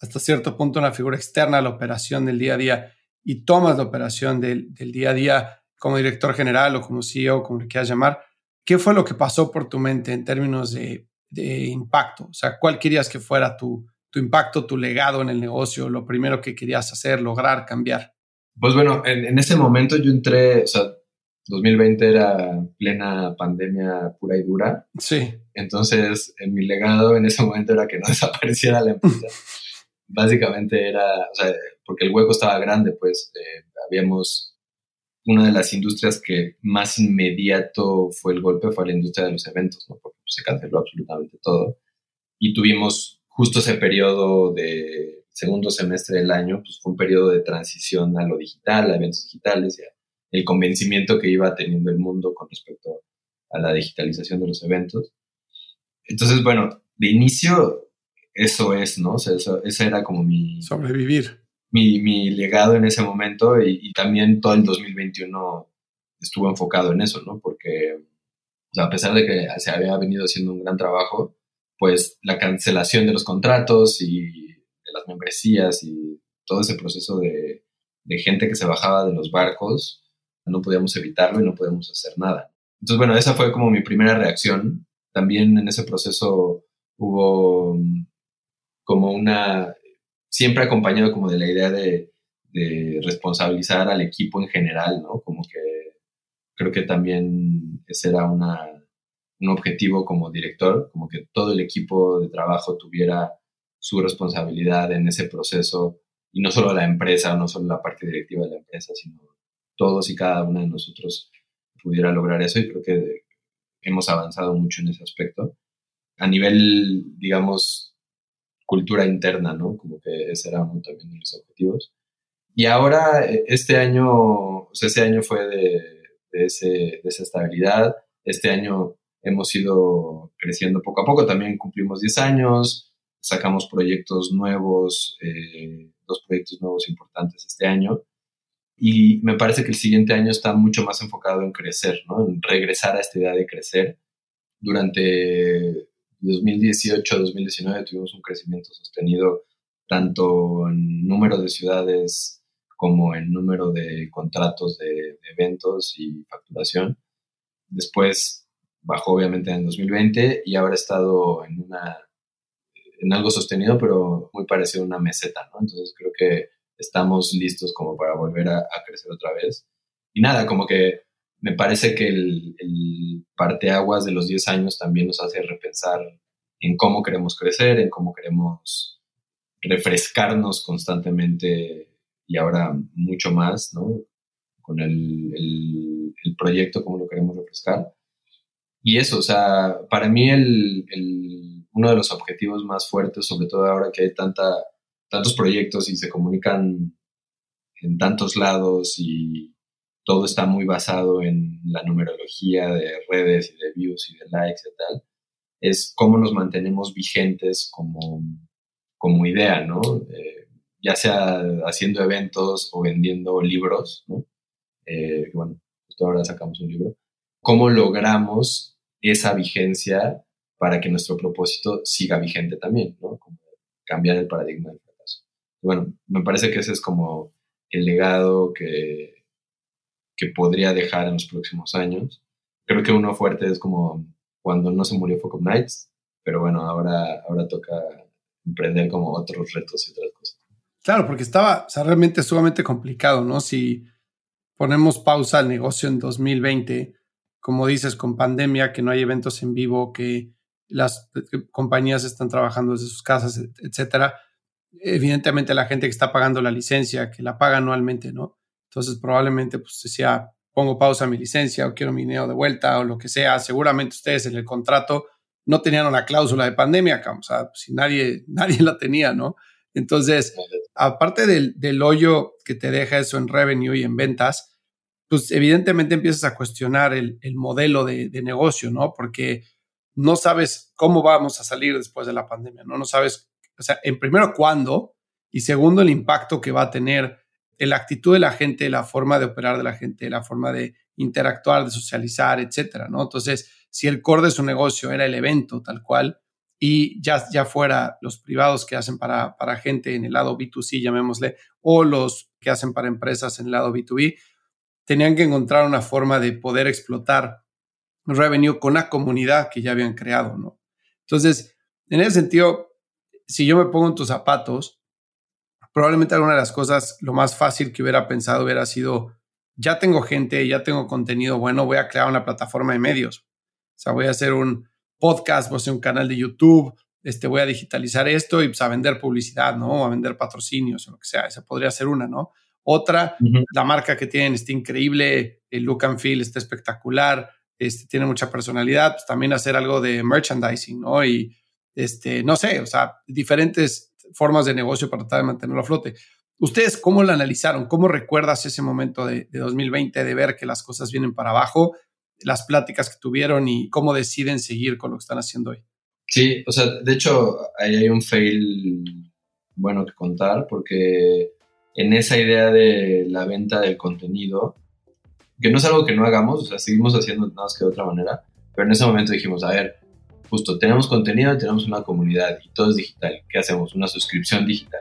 hasta cierto punto una figura externa a la operación del día a día, y tomas la operación del, del día a día como director general o como CEO, como le quieras llamar, ¿qué fue lo que pasó por tu mente en términos de, impacto? O sea, ¿cuál querías que fuera tu, tu, impacto, tu legado en el negocio, lo primero que querías hacer, lograr, cambiar? Pues bueno, en, ese momento yo entré, o sea, 2020 era plena pandemia pura y dura. Sí. Entonces, en mi legado en ese momento era que no desapareciera la empresa. Básicamente era, o sea, porque el hueco estaba grande, pues eh, habíamos una de las industrias que más inmediato fue el golpe fue la industria de los eventos, ¿no? porque se canceló absolutamente todo. Y tuvimos justo ese periodo de segundo semestre del año, pues fue un periodo de transición a lo digital, a eventos digitales, y el convencimiento que iba teniendo el mundo con respecto a la digitalización de los eventos. Entonces, bueno, de inicio eso es, ¿no? O sea, eso, esa era como mi... Sobrevivir mi, mi legado en ese momento y, también todo el 2021 estuvo enfocado en eso, ¿no? Porque a pesar de que se había venido haciendo un gran trabajo, pues la cancelación de los contratos y de las membresías y todo ese proceso de, de gente que se bajaba de los barcos, no podíamos evitarlo y no podíamos hacer nada. Entonces, bueno, esa fue como mi primera reacción. También en ese proceso hubo mm, como una, siempre acompañado como de la idea de, de responsabilizar al equipo en general, ¿no? Como que creo que también ese era una, un objetivo como director, como que todo el equipo de trabajo tuviera su responsabilidad en ese proceso y no solo la empresa, no solo la parte directiva de la empresa, sino todos y cada uno de nosotros pudiera lograr eso y creo que hemos avanzado mucho en ese aspecto. A nivel, digamos, cultura interna, ¿no? Como que ese era uno también de los objetivos. Y ahora, e, este año, o sea, ese año fue de, de, de esa estabilidad. Este año hemos ido creciendo poco a poco. También cumplimos 10 años, sacamos proyectos nuevos, eh, dos proyectos nuevos importantes este año. Y me parece que el siguiente año está mucho más enfocado en crecer, ¿no? En regresar a esta idea de crecer. Durante 2018-2019 tuvimos un crecimiento sostenido tanto en número de ciudades como en número de contratos de, de eventos y facturación. Después bajó obviamente en 2020 y ahora estado en una en algo sostenido, pero muy parecido a una meseta, ¿no? Entonces creo que estamos listos como para volver a, crecer otra vez. Y nada, como que me parece que el, el parteaguas de los 10 años también nos hace repensar en cómo queremos crecer, en cómo queremos refrescarnos constantemente y ahora mucho más, ¿no? Con el, el, el proyecto, cómo lo queremos refrescar. Y eso, o sea, para mí el, uno de los objetivos más fuertes, sobre todo ahora que hay tanta tantos proyectos y se comunican en tantos lados y todo está muy basado en la numerología de redes y de views y de likes y tal, es cómo nos mantenemos vigentes como, como idea, ¿no? Eh, ya sea haciendo eventos o vendiendo libros, ¿no? Eh, bueno, justo ahora sacamos un libro. ¿Cómo logramos esa vigencia para que nuestro propósito siga vigente también, ¿no? Cambiar el paradigma bueno, me parece que ese es como el legado que, que podría dejar en los próximos años. Creo que uno fuerte es como cuando no se murió Focus Nights, pero bueno, ahora, ahora toca emprender como otros retos y otras cosas. Claro, porque estaba, o realmente sumamente complicado, ¿no? Si ponemos pausa al negocio en 2020, como dices, con pandemia, que no hay eventos en vivo, que las compañías están trabajando desde sus casas, etcétera evidentemente la gente que está pagando la licencia, que la paga anualmente, ¿no? Entonces probablemente pues decía, pongo pausa a mi licencia o quiero mi dinero de vuelta o lo que sea. Seguramente ustedes en el contrato no tenían una cláusula de pandemia, o sea, si nadie, nadie la tenía, ¿no? Entonces, aparte del, del hoyo que te deja eso en revenue y en ventas, pues evidentemente empiezas a cuestionar el, el modelo de, de, negocio, ¿no? Porque no sabes cómo vamos a salir después de la pandemia, ¿no? No sabes o sea, en primero, cuándo, y segundo, el impacto que va a tener en la actitud de la gente, la forma de operar de la gente, la forma de interactuar, de socializar, etcétera, ¿no? Entonces, si el core de su negocio era el evento tal cual, y ya, ya fuera los privados que hacen para, para gente en el lado B2C, llamémosle, o los que hacen para empresas en el lado B2B, tenían que encontrar una forma de poder explotar revenue con la comunidad que ya habían creado, ¿no? Entonces, en ese sentido, si yo me pongo en tus zapatos, probablemente alguna de las cosas, lo más fácil que hubiera pensado hubiera sido, ya tengo gente, ya tengo contenido bueno, voy a crear una plataforma de medios. O sea, voy a hacer un podcast, voy a hacer un canal de YouTube, este, voy a digitalizar esto y pues, a vender publicidad, ¿no? O a vender patrocinios o lo que sea. Esa podría ser una, ¿no? Otra, la marca que tienen está increíble, el look and feel está espectacular, este, tiene mucha personalidad, pues también hacer algo de merchandising, ¿no? Y este, no sé, o sea, diferentes formas de negocio para tratar de mantenerlo a flote. ¿Ustedes cómo lo analizaron? ¿Cómo recuerdas ese momento de, 2020 de ver que las cosas vienen para abajo, las pláticas que tuvieron y cómo deciden seguir con lo que están haciendo hoy? Sí, o sea, de hecho, ahí hay un fail bueno que contar porque en esa idea de la venta del contenido, que no es algo que no hagamos, o sea, seguimos haciendo nada más que de otra manera, pero en ese momento dijimos, a ver, justo tenemos contenido, tenemos una comunidad y todo es digital, ¿qué hacemos? Una suscripción digital.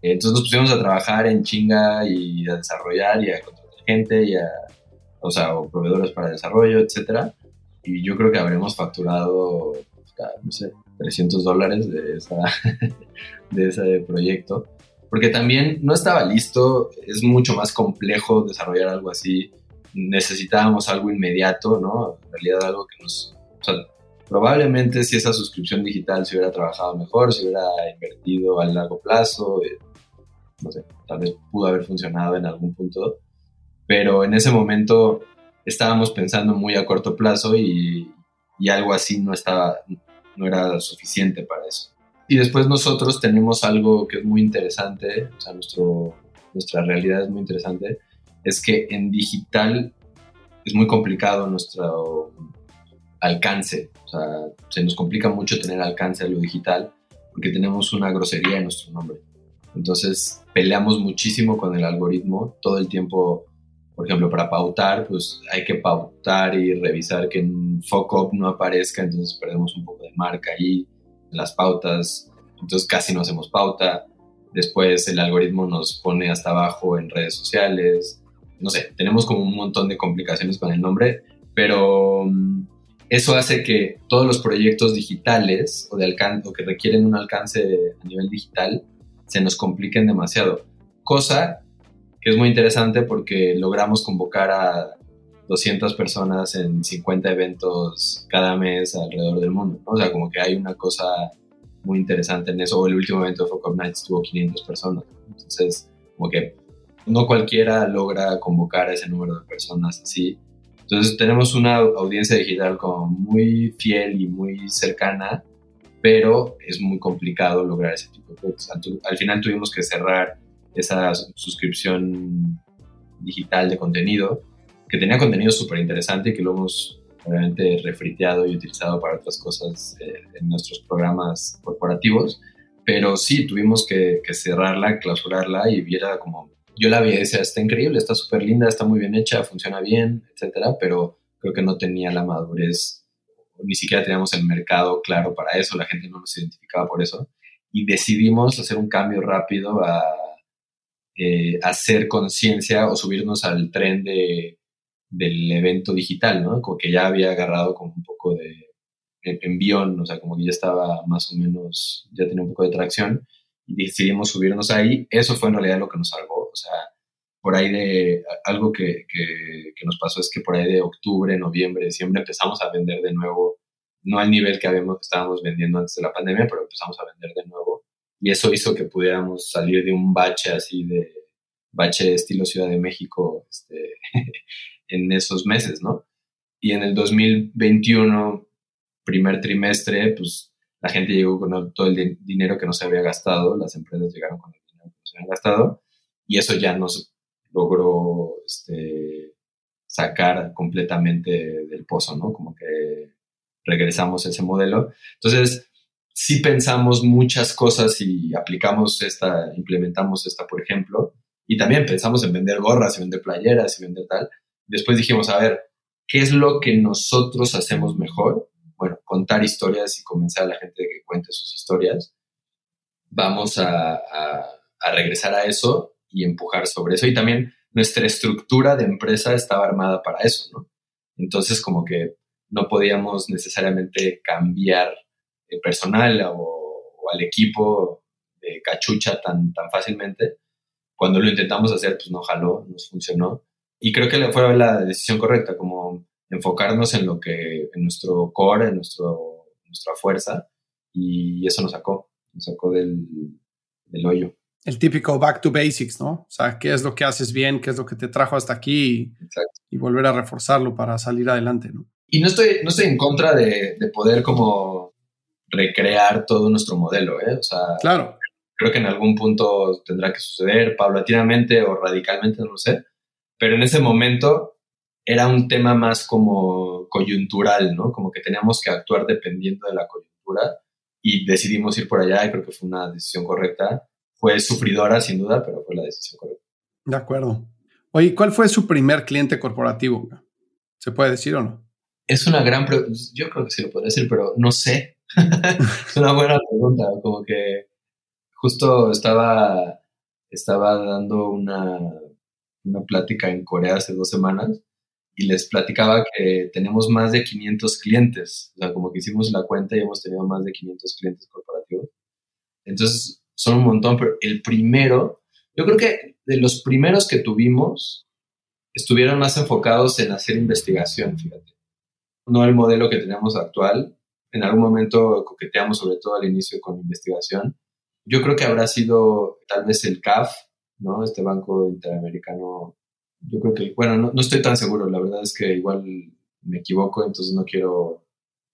Entonces nos pusimos a trabajar en chinga y a desarrollar y a contratar gente y a, o sea, o proveedores para desarrollo, etcétera. Y yo creo que habremos facturado, no sé, 300 dólares de, esa, de ese proyecto. Porque también no estaba listo, es mucho más complejo desarrollar algo así. Necesitábamos algo inmediato, ¿no? En realidad algo que nos... O sea, probablemente si esa suscripción digital se hubiera trabajado mejor, se hubiera invertido a largo plazo, eh, no sé, tal vez pudo haber funcionado en algún punto, pero en ese momento estábamos pensando muy a corto plazo y, y algo así no estaba, no era suficiente para eso. Y después nosotros tenemos algo que es muy interesante, o sea, nuestro, nuestra realidad es muy interesante, es que en digital es muy complicado nuestro alcance, o sea, se nos complica mucho tener alcance a lo digital porque tenemos una grosería en nuestro nombre. Entonces peleamos muchísimo con el algoritmo todo el tiempo. Por ejemplo, para pautar, pues hay que pautar y revisar que en Focus no aparezca, entonces perdemos un poco de marca ahí las pautas, entonces casi no hacemos pauta. Después el algoritmo nos pone hasta abajo en redes sociales. No sé, tenemos como un montón de complicaciones con el nombre, pero mm, eso hace que todos los proyectos digitales o, de alcance, o que requieren un alcance a nivel digital se nos compliquen demasiado. Cosa que es muy interesante porque logramos convocar a 200 personas en 50 eventos cada mes alrededor del mundo. O sea, como que hay una cosa muy interesante en eso. El último evento de Focus Nights tuvo 500 personas. Entonces, como que no cualquiera logra convocar a ese número de personas así. Entonces, tenemos una audiencia digital como muy fiel y muy cercana pero es muy complicado lograr ese tipo de cosas. Al, final tuvimos que cerrar esa suscripción digital de contenido, que tenía contenido súper interesante y que lo hemos obviamente refriteado y utilizado para otras cosas eh, en nuestros programas corporativos, pero sí tuvimos que, cerrarla, clausurarla y viera como, yo la vi y decía, está increíble, está súper linda, está muy bien hecha, funciona bien, etcétera, pero creo que no tenía la madurez ni siquiera teníamos el mercado claro para eso, la gente no nos identificaba por eso, y decidimos hacer un cambio rápido a eh, hacer conciencia o subirnos al tren de, del evento digital, ¿no? Como que ya había agarrado como un poco de envión, o sea, como que ya estaba más o menos, ya tenía un poco de tracción, y decidimos subirnos ahí. Eso fue en realidad lo que nos salvó, o sea, por ahí de, algo que, que, nos pasó es que por ahí de octubre, noviembre, diciembre empezamos a vender de nuevo, no al nivel que habíamos, estábamos vendiendo antes de la pandemia, pero empezamos a vender de nuevo. Y eso hizo que pudiéramos salir de un bache así de, bache estilo Ciudad de México este, en esos meses, ¿no? Y en el 2021, primer trimestre, pues la gente llegó con todo el dinero que no se había gastado, las empresas llegaron con el dinero que no se habían gastado, y eso ya nos logró este, sacar completamente del pozo, ¿no? Como que regresamos a ese modelo. Entonces, sí pensamos muchas cosas y aplicamos esta, implementamos esta, por ejemplo, y también pensamos en vender gorras y vender playeras y vender tal. Después dijimos, a ver, ¿qué es lo que nosotros hacemos mejor? Bueno, contar historias y convencer a la gente de que cuente sus historias. Vamos a, a regresar a eso y empujar sobre eso. Y también nuestra estructura de empresa estaba armada para eso, ¿no? Entonces, como que no podíamos necesariamente cambiar el personal o, al equipo de cachucha tan, tan fácilmente. Cuando lo intentamos hacer, pues no jaló, nos funcionó. Y creo que fue la decisión correcta, como enfocarnos en lo que, en nuestro core, en nuestro, nuestra fuerza, y eso nos sacó, nos sacó del, del hoyo el típico back to basics, ¿no? O sea, qué es lo que haces bien, qué es lo que te trajo hasta aquí y, volver a reforzarlo para salir adelante, ¿no? Y no estoy, no estoy en contra de, poder como recrear todo nuestro modelo, ¿eh? O sea, claro. creo que en algún punto tendrá que suceder paulatinamente o radicalmente, no lo sé, pero en ese momento era un tema más como coyuntural, ¿no? Como que teníamos que actuar dependiendo de la coyuntura y decidimos ir por allá y creo que fue una decisión correcta fue sufridora sin duda, pero fue la decisión correcta. De acuerdo. Oye, ¿cuál fue su primer cliente corporativo? ¿Se puede decir o no? Es una gran pregunta. Yo creo que sí lo podría decir, pero no sé. es una buena pregunta. Como que justo estaba, estaba dando una, una plática en Corea hace dos semanas y les platicaba que tenemos más de 500 clientes. O sea, como que hicimos la cuenta y hemos tenido más de 500 clientes corporativos. Entonces, son un montón, pero el primero, yo creo que de los primeros que tuvimos, estuvieron más enfocados en hacer investigación, fíjate. No el modelo que tenemos actual. En algún momento coqueteamos sobre todo al inicio con investigación. Yo creo que habrá sido tal vez el CAF, ¿no? Este Banco Interamericano. Yo creo que, bueno, no, estoy tan seguro. La verdad es que igual me equivoco, entonces no quiero,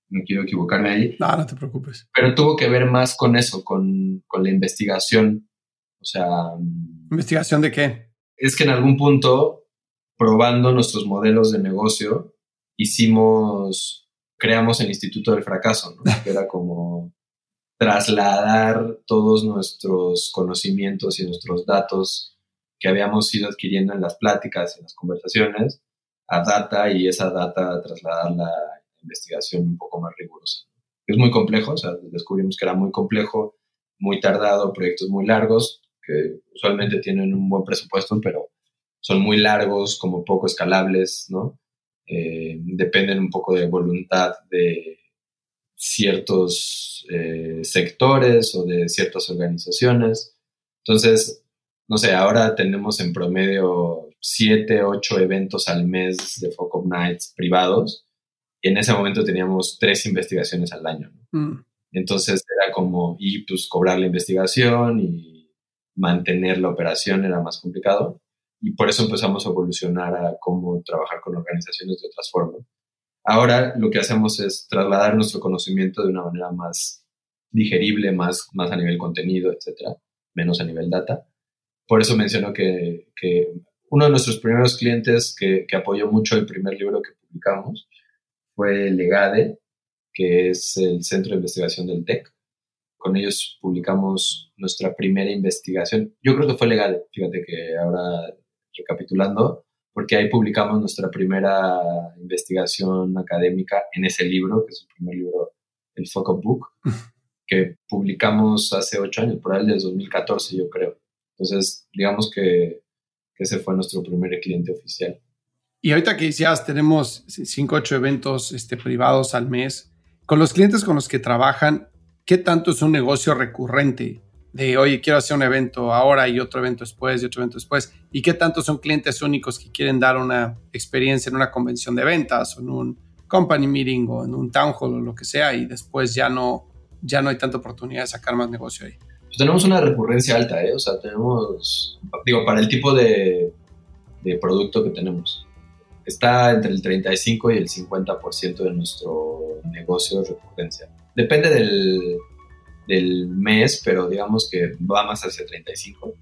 no quiero equivocarme ahí. No, no te preocupes. Pero tuvo que ver más con eso, con, con la investigación. O sea... ¿Investigación de qué? Es que en algún punto probando nuestros modelos de negocio, hicimos, creamos el Instituto del Fracaso, que era como trasladar todos nuestros conocimientos y nuestros datos que habíamos ido adquiriendo en las pláticas, en las conversaciones, a data y esa data trasladarla a investigación un poco más rigurosa. Es muy complejo, o sea, descubrimos que era muy complejo, muy tardado, proyectos muy largos, que usualmente tienen un buen presupuesto, pero son muy largos, como poco escalables, ¿no? Eh, dependen un poco de voluntad de ciertos eh, sectores o de ciertas organizaciones. Entonces, no sé, ahora tenemos en promedio siete, ocho eventos al mes de Focus Nights privados. Y en ese momento teníamos tres investigaciones al año. Mm. Entonces era como, y pues cobrar la investigación y mantener la operación era más complicado y por eso empezamos a evolucionar a cómo trabajar con organizaciones de otras formas. Ahora lo que hacemos es trasladar nuestro conocimiento de una manera más digerible, más, más a nivel contenido, etcétera, menos a nivel data. Por eso menciono que, uno de nuestros primeros clientes que, que, apoyó mucho el primer libro que publicamos fue Legade, que es el Centro de Investigación del TEC. Con ellos publicamos nuestra primera investigación. Yo creo que fue Legade, fíjate que ahora recapitulando, porque ahí publicamos nuestra primera investigación académica en ese libro, que es el primer libro, el Focus Book, que publicamos hace ocho años, por ahí desde 2014, yo creo. Entonces, digamos que, ese fue nuestro primer cliente oficial. Y ahorita que decías, tenemos cinco, ocho eventos este, privados al mes. Con los clientes con los que trabajan, ¿qué tanto es un negocio recurrente? De, oye, quiero hacer un evento ahora y otro evento después y otro evento después, y qué tanto son clientes únicos que quieren dar una experiencia en una convención de ventas o en un company meeting o en un town hall o lo que sea, y después ya no, ya no hay tanta oportunidad de sacar más negocio ahí. Pues tenemos una recurrencia alta, ¿eh? o sea, tenemos, digo, para el tipo de, de producto que tenemos. Está entre el 35 y el 50% de nuestro negocio de recurrencia. Depende del, del mes, pero digamos que va más hacia 35.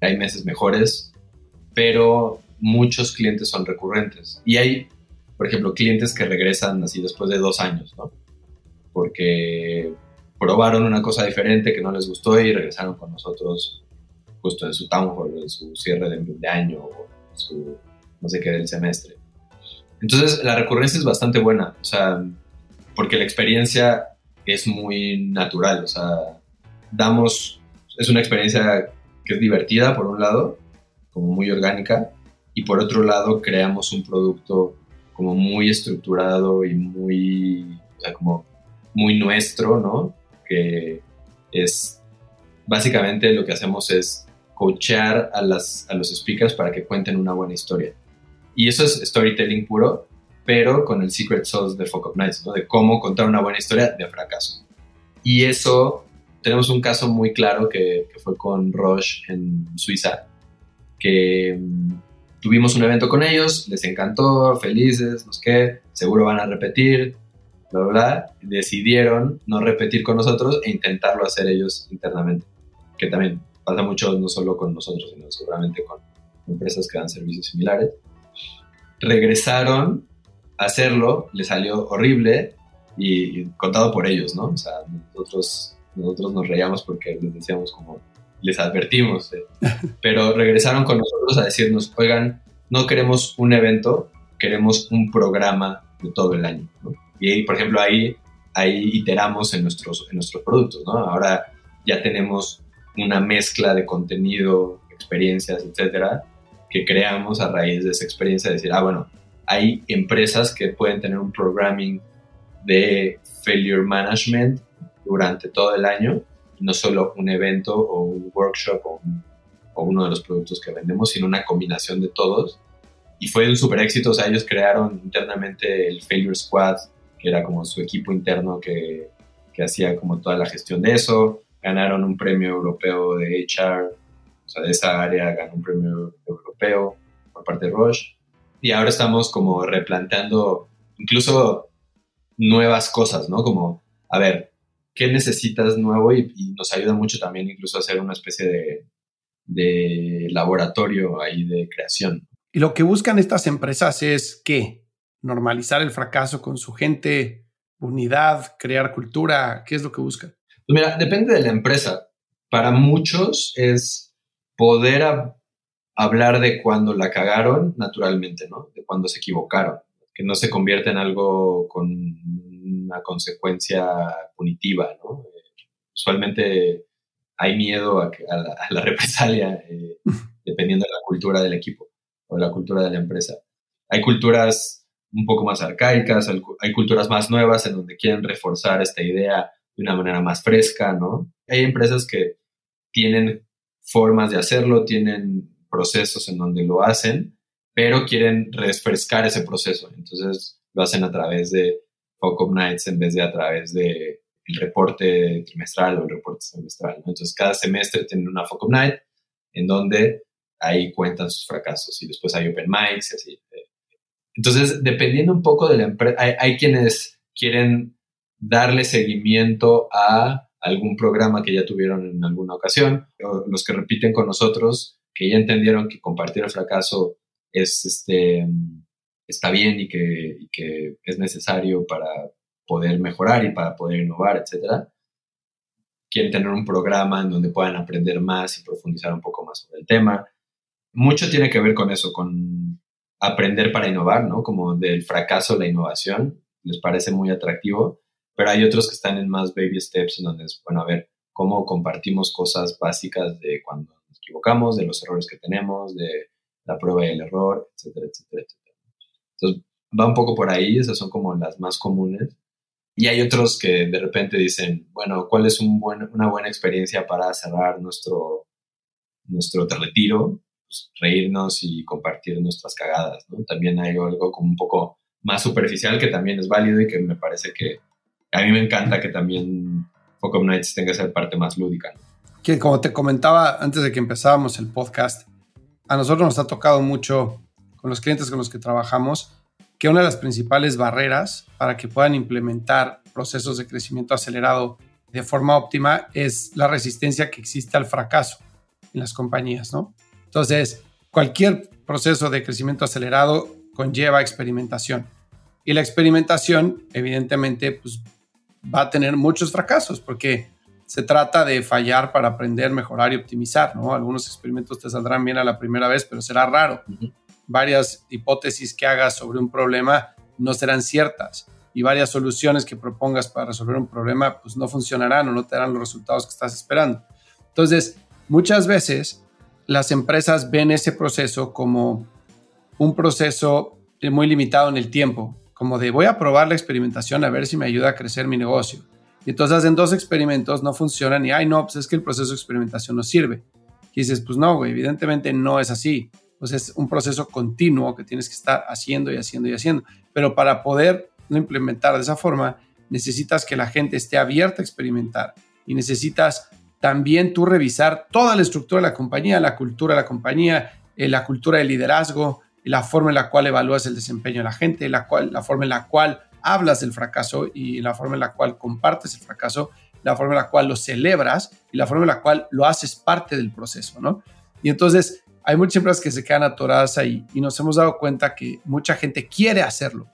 Hay meses mejores, pero muchos clientes son recurrentes. Y hay, por ejemplo, clientes que regresan así después de dos años, ¿no? Porque probaron una cosa diferente que no les gustó y regresaron con nosotros justo en su town en su cierre de, año o su no sé qué del semestre. Entonces la recurrencia es bastante buena, o sea, porque la experiencia es muy natural, o sea, damos, es una experiencia que es divertida por un lado, como muy orgánica, y por otro lado creamos un producto como muy estructurado y muy, como muy nuestro, ¿no? Que es, básicamente lo que hacemos es coachear a, las, a los speakers para que cuenten una buena historia. Y eso es storytelling puro, pero con el secret sauce de Focus Nights, ¿no? de cómo contar una buena historia de fracaso. Y eso, tenemos un caso muy claro que, fue con Roche en Suiza, que mm, tuvimos un evento con ellos, les encantó, felices, no sé qué, seguro van a repetir, bla, bla. Decidieron no repetir con nosotros e intentarlo hacer ellos internamente, que también pasa mucho no solo con nosotros, sino seguramente con empresas que dan servicios similares. Regresaron hacerlo le salió horrible y, contado por ellos, ¿no? O sea, nosotros, nosotros nos reíamos porque les decíamos como, les advertimos. eh. Pero regresaron con nosotros a decirnos, oigan, no queremos un evento, queremos un programa de todo el año. ¿no? Y ahí, por ejemplo, ahí, ahí iteramos en nuestros, en nuestros productos. ¿no? Ahora ya tenemos una mezcla de contenido, experiencias, etcétera, que creamos a raíz de esa experiencia. De decir, ah, bueno, hay empresas que pueden tener un programming de failure management durante todo el año, no solo un evento o un workshop o, un- o uno de los productos que vendemos, sino una combinación de todos. Y fue un super éxito, o sea, ellos crearon internamente el Failure Squad, que era como su equipo interno que, que hacía como toda la gestión de eso. Ganaron un premio europeo de HR, o sea, de esa área ganó un premio europeo por parte de Roche. Y ahora estamos como replanteando incluso nuevas cosas, ¿no? Como, a ver, ¿qué necesitas nuevo? Y, y nos ayuda mucho también incluso a hacer una especie de, de laboratorio ahí de creación. Y lo que buscan estas empresas es qué? Normalizar el fracaso con su gente, unidad, crear cultura. ¿Qué es lo que buscan? Pues mira, depende de la empresa. Para muchos es poder hablar de cuando la cagaron naturalmente, ¿no? De cuando se equivocaron. Que no se convierta en algo con una consecuencia punitiva, ¿no? Eh, usualmente hay miedo a, la, represalia eh, dependiendo de la cultura del equipo o de la cultura de la empresa. Hay culturas un poco más arcaicas, hay culturas más nuevas en donde quieren reforzar esta idea de una manera más fresca, ¿no? Hay empresas que tienen formas de hacerlo, tienen procesos en donde lo hacen, pero quieren refrescar ese proceso. Entonces lo hacen a través de Focus Nights en vez de a través de el reporte trimestral o el reporte semestral. ¿no? Entonces cada semestre tienen una Focus Night en donde ahí cuentan sus fracasos y después hay open mics y así. Entonces, dependiendo un poco de la empresa, hay, hay quienes quieren darle seguimiento a algún programa que ya tuvieron en alguna ocasión, o los que repiten con nosotros, que ya entendieron que compartir el fracaso es, este, está bien y que, y que es necesario para poder mejorar y para poder innovar, etcétera. Quieren tener un programa en donde puedan aprender más y profundizar un poco más sobre el tema. Mucho tiene que ver con eso, con aprender para innovar, ¿no? Como del fracaso la innovación, les parece muy atractivo, pero hay otros que están en más baby steps, en donde es, bueno, a ver, cómo compartimos cosas básicas de cuando equivocamos, de los errores que tenemos, de la prueba y el error, etcétera, etcétera, etcétera. Entonces, va un poco por ahí, esas son como las más comunes. Y hay otros que de repente dicen, bueno, ¿cuál es un buen, una buena experiencia para cerrar nuestro, nuestro retiro? Pues, reírnos y compartir nuestras cagadas, ¿no? También hay algo como un poco más superficial que también es válido y que me parece que a mí me encanta que también Focus Nights tenga esa parte más lúdica. ¿no? Que como te comentaba antes de que empezábamos el podcast, a nosotros nos ha tocado mucho con los clientes con los que trabajamos que una de las principales barreras para que puedan implementar procesos de crecimiento acelerado de forma óptima es la resistencia que existe al fracaso en las compañías, ¿no? Entonces, cualquier proceso de crecimiento acelerado conlleva experimentación. Y la experimentación, evidentemente, pues, va a tener muchos fracasos porque se trata de fallar para aprender, mejorar y optimizar, ¿no? Algunos experimentos te saldrán bien a la primera vez, pero será raro. Uh -huh. Varias hipótesis que hagas sobre un problema no serán ciertas y varias soluciones que propongas para resolver un problema pues no funcionarán o no te darán los resultados que estás esperando. Entonces, muchas veces las empresas ven ese proceso como un proceso muy limitado en el tiempo, como de voy a probar la experimentación a ver si me ayuda a crecer mi negocio. Y entonces hacen dos experimentos, no funcionan y, ay, no, pues es que el proceso de experimentación no sirve. Y dices, pues no, güey, evidentemente no es así. Pues es un proceso continuo que tienes que estar haciendo y haciendo y haciendo. Pero para poder implementar de esa forma, necesitas que la gente esté abierta a experimentar y necesitas también tú revisar toda la estructura de la compañía, la cultura de la compañía, eh, la cultura de liderazgo, la forma en la cual evalúas el desempeño de la gente, la, cual, la forma en la cual hablas del fracaso y la forma en la cual compartes el fracaso, la forma en la cual lo celebras y la forma en la cual lo haces parte del proceso, ¿no? Y entonces hay muchas empresas que se quedan atoradas ahí y nos hemos dado cuenta que mucha gente quiere hacerlo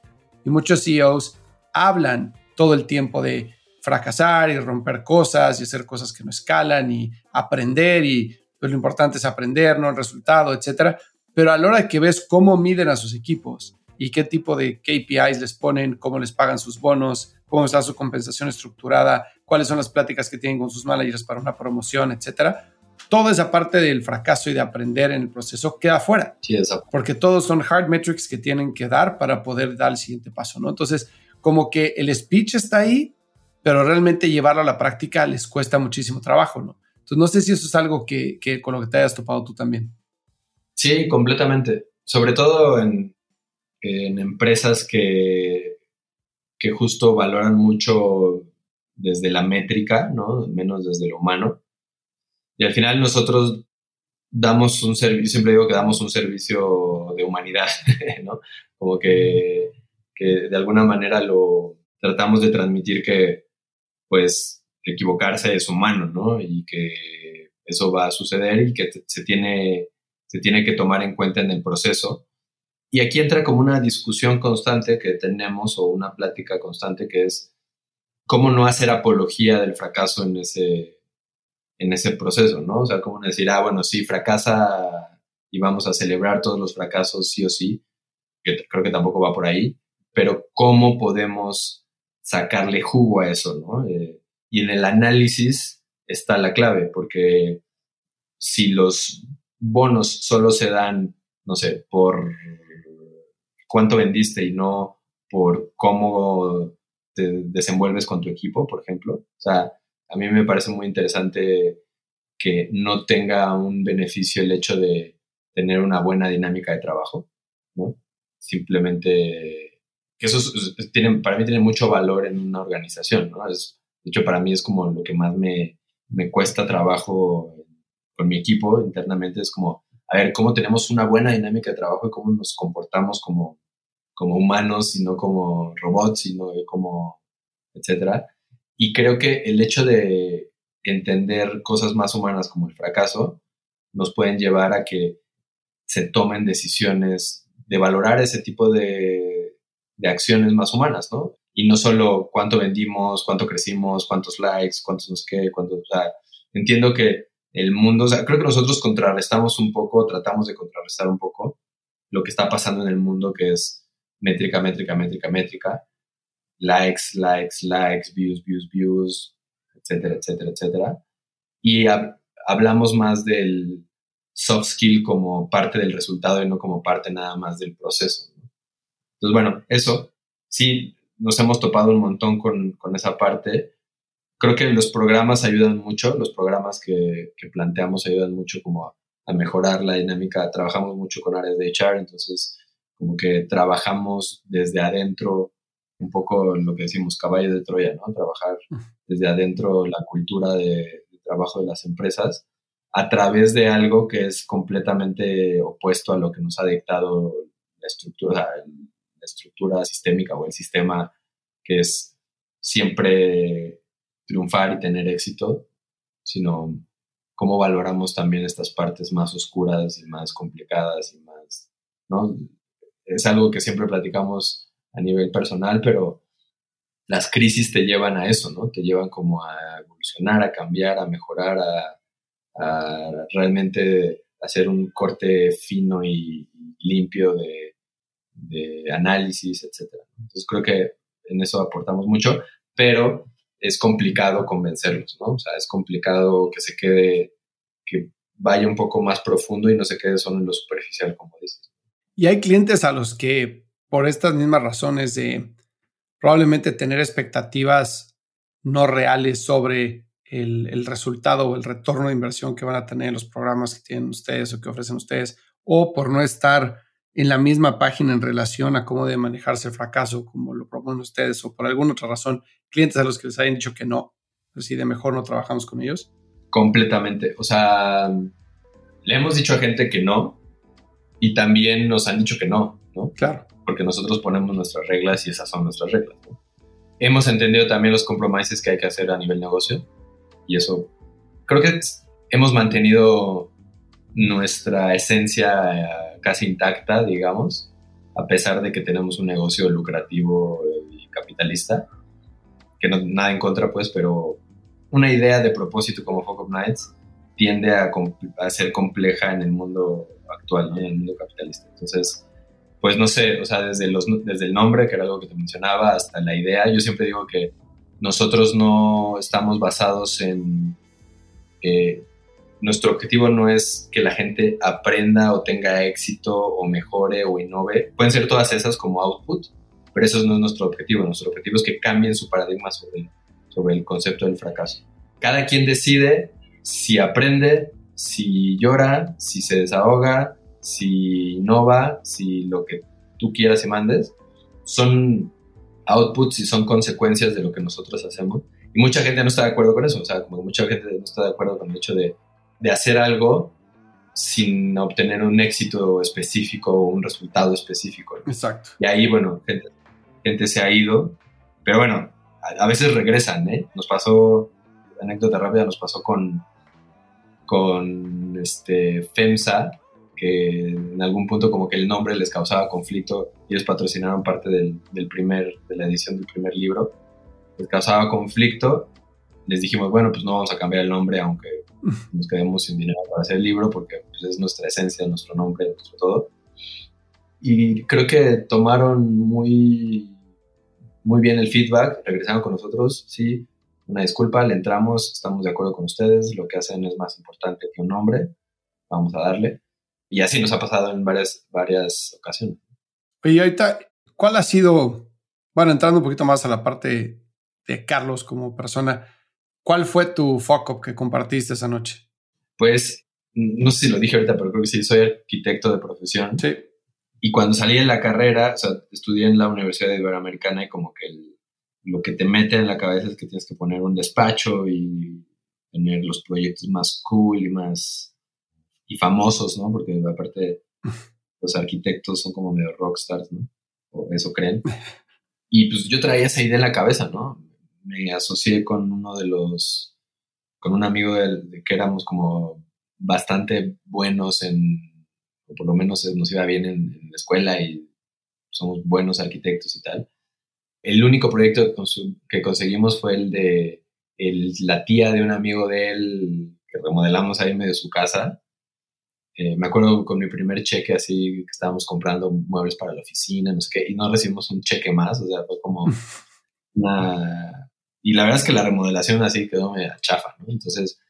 y muchos CEOs hablan todo el tiempo de fracasar y romper cosas y hacer cosas que no escalan y aprender y pues lo importante es aprender, no el resultado, etcétera. Pero a la hora que ves cómo miden a sus equipos y qué tipo de KPIs les ponen, cómo les pagan sus bonos, cómo está su compensación estructurada, cuáles son las pláticas que tienen con sus managers para una promoción, etcétera. Toda esa parte del fracaso y de aprender en el proceso queda fuera. Sí, exacto. Porque todos son hard metrics que tienen que dar para poder dar el siguiente paso, ¿no? Entonces, como que el speech está ahí, pero realmente llevarlo a la práctica les cuesta muchísimo trabajo, ¿no? Entonces, no sé si eso es algo que, que con lo que te hayas topado tú también. Sí, completamente. Sobre todo en, en empresas que, que justo valoran mucho desde la métrica, ¿no? Menos desde lo humano. Y al final nosotros damos un servicio, siempre digo que damos un servicio de humanidad, ¿no? Como que, que de alguna manera lo tratamos de transmitir que, pues, equivocarse es humano, ¿no? Y que eso va a suceder y que se tiene, se tiene que tomar en cuenta en el proceso. Y aquí entra como una discusión constante que tenemos o una plática constante que es cómo no hacer apología del fracaso en ese, en ese proceso, ¿no? O sea, cómo decir, ah, bueno, sí, fracasa y vamos a celebrar todos los fracasos sí o sí, que creo que tampoco va por ahí, pero cómo podemos sacarle jugo a eso, ¿no? Eh, y en el análisis está la clave, porque si los bonos solo se dan, no sé, por cuánto vendiste y no por cómo te desenvuelves con tu equipo, por ejemplo. O sea, a mí me parece muy interesante que no tenga un beneficio el hecho de tener una buena dinámica de trabajo, ¿no? Simplemente que eso tiene, para mí tiene mucho valor en una organización, ¿no? Es, de hecho, para mí es como lo que más me, me cuesta trabajo con mi equipo internamente, es como, a ver, cómo tenemos una buena dinámica de trabajo y cómo nos comportamos como, como humanos y no como robots, sino como, etcétera. Y creo que el hecho de entender cosas más humanas como el fracaso nos pueden llevar a que se tomen decisiones de valorar ese tipo de, de acciones más humanas, ¿no? Y no solo cuánto vendimos, cuánto crecimos, cuántos likes, cuántos no sé qué, cuántos, o sea, entiendo que el mundo, o creo que nosotros contrarrestamos un poco, tratamos de contrarrestar un poco lo que está pasando en el mundo, que es métrica, métrica, métrica, métrica, likes, likes, likes, views, views, views, etcétera, etcétera, etcétera. Y hablamos más del soft skill como parte del resultado y no como parte nada más del proceso. Entonces, bueno, eso sí, nos hemos topado un montón con, con esa parte creo que los programas ayudan mucho, los programas que, que planteamos ayudan mucho como a, mejorar la dinámica. Trabajamos mucho con áreas de HR, entonces como que trabajamos desde adentro un poco lo que decimos caballo de Troya, ¿no? Trabajar desde adentro la cultura de, trabajo de las empresas a través de algo que es completamente opuesto a lo que nos ha dictado la estructura, la estructura sistémica o el sistema que es siempre triunfar y tener éxito, sino cómo valoramos también estas partes más oscuras y más complicadas y más, ¿no? Es algo que siempre platicamos a nivel personal, pero las crisis te llevan a eso, ¿no? Te llevan como a evolucionar, a cambiar, a mejorar, a, realmente hacer un corte fino y limpio de, de análisis, etc. Entonces creo que en eso aportamos mucho, pero es complicado convencerlos, ¿no? O sea, es complicado que se quede, que vaya un poco más profundo y no se quede solo en lo superficial, como dices. Y hay clientes a los que, por estas mismas razones de probablemente tener expectativas no reales sobre el, el resultado o el retorno de inversión que van a tener los programas que tienen ustedes o que ofrecen ustedes, o por no estar en la misma página en relación a cómo debe manejarse el fracaso, como lo proponen ustedes, o por alguna otra razón, clientes a los que les hayan dicho que no, así de mejor no trabajamos con ellos? Completamente. O sea, le hemos dicho a gente que no y también nos han dicho que no, ¿no? Claro. Porque nosotros ponemos nuestras reglas y esas son nuestras reglas. ¿no? Hemos entendido también los compromisos que hay que hacer a nivel negocio y eso creo que hemos mantenido nuestra esencia casi intacta, digamos, a pesar de que tenemos un negocio lucrativo y capitalista. que no, nada en contra, pues, pero una idea de propósito como Fuck Up Nights tiende a, a, ser compleja en el mundo actual, en el mundo capitalista. Entonces, pues no sé, o sea, desde, los, desde el nombre, que era algo que te mencionaba, hasta la idea, yo siempre digo que nosotros no estamos basados en... nuestro objetivo no es que la gente aprenda o tenga éxito o mejore o innove. Pueden ser todas esas como output, pero eso no es nuestro objetivo. Nuestro objetivo es que cambien su paradigma sobre, sobre el concepto del fracaso. Cada quien decide si aprende, si llora, si se desahoga, si innova, si lo que tú quieras y mandes. Son outputs y son consecuencias de lo que nosotros hacemos. Y mucha gente no está de acuerdo con eso. O sea, como mucha gente no está de acuerdo con el hecho de de hacer algo sin obtener un éxito específico o un resultado específico. Exacto. Y ahí, bueno, gente, se ha ido, pero bueno, a, veces regresan, ¿eh? Nos pasó, anécdota rápida, nos pasó con, con este, FEMSA, que en algún punto como que el nombre les causaba conflicto, ellos patrocinaron parte del, del primer, de la edición del primer libro, les causaba conflicto, les dijimos, bueno, pues no vamos a cambiar el nombre, aunque nos quedemos sin dinero para hacer el libro porque pues, es nuestra esencia, nuestro nombre, nuestro todo. Y creo que tomaron muy, muy bien el feedback, regresaron con nosotros, sí, una disculpa, le entramos, estamos de acuerdo con ustedes, lo que hacen es más importante que un nombre, vamos a darle. Y así nos ha pasado en varias, varias ocasiones. Y ahorita, ¿cuál ha sido, bueno, entrando un poquito más a la parte de Carlos como persona, ¿Cuál fue tu fuck que compartiste esa noche? Pues, no sé si lo dije ahorita, pero creo que sí, soy arquitecto de profesión. Sí. Y cuando salí de la carrera, o sea, estudié en la Universidad Iberoamericana y como que lo que te mete en la cabeza es que tienes que poner un despacho y tener los proyectos más cool y más y famosos, ¿no? Porque aparte los arquitectos son como medio rockstars, ¿no? O eso creen. Y pues yo traía esa idea en la cabeza, ¿no? Me asocié con uno de los, con un amigo de, que éramos como bastante buenos en, o por lo menos nos iba bien en, la escuela y somos buenos arquitectos y tal. El único proyecto que conseguimos fue el de la tía de un amigo de él que remodelamos ahí medio su casa. Eh, me acuerdo con mi primer cheque así que estábamos comprando muebles para la oficina, no sé qué, y no recibimos un cheque más, o sea, fue como una, y la verdad es que la remodelación así quedó media chafa, ¿no? Entonces,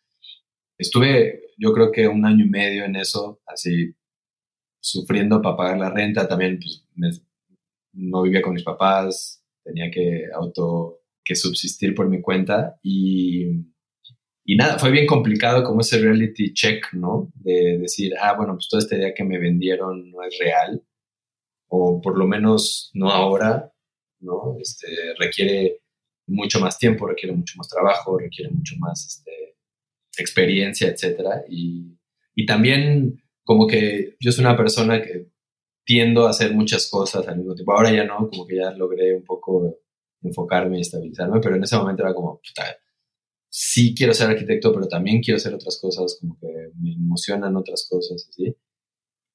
estuve yo creo que un año y medio en eso, así sufriendo para pagar la renta, también pues no vivía con mis papás, tenía que auto, que subsistir por mi cuenta y, y nada, fue bien complicado como ese reality check, ¿no? De decir, ah, bueno, pues toda esta idea que me vendieron no es real, o por lo menos no ahora, ¿no? Este, requiere mucho más tiempo, requiere mucho más trabajo, requiere mucho más este, experiencia, etc. Y, y, también como que yo soy una persona que tiendo a hacer muchas cosas al mismo tiempo. Ahora ya no, como que ya logré un poco enfocarme y estabilizarme, pero en ese momento era como, puta, sí quiero ser arquitecto, pero también quiero hacer otras cosas, como que me emocionan otras cosas, así.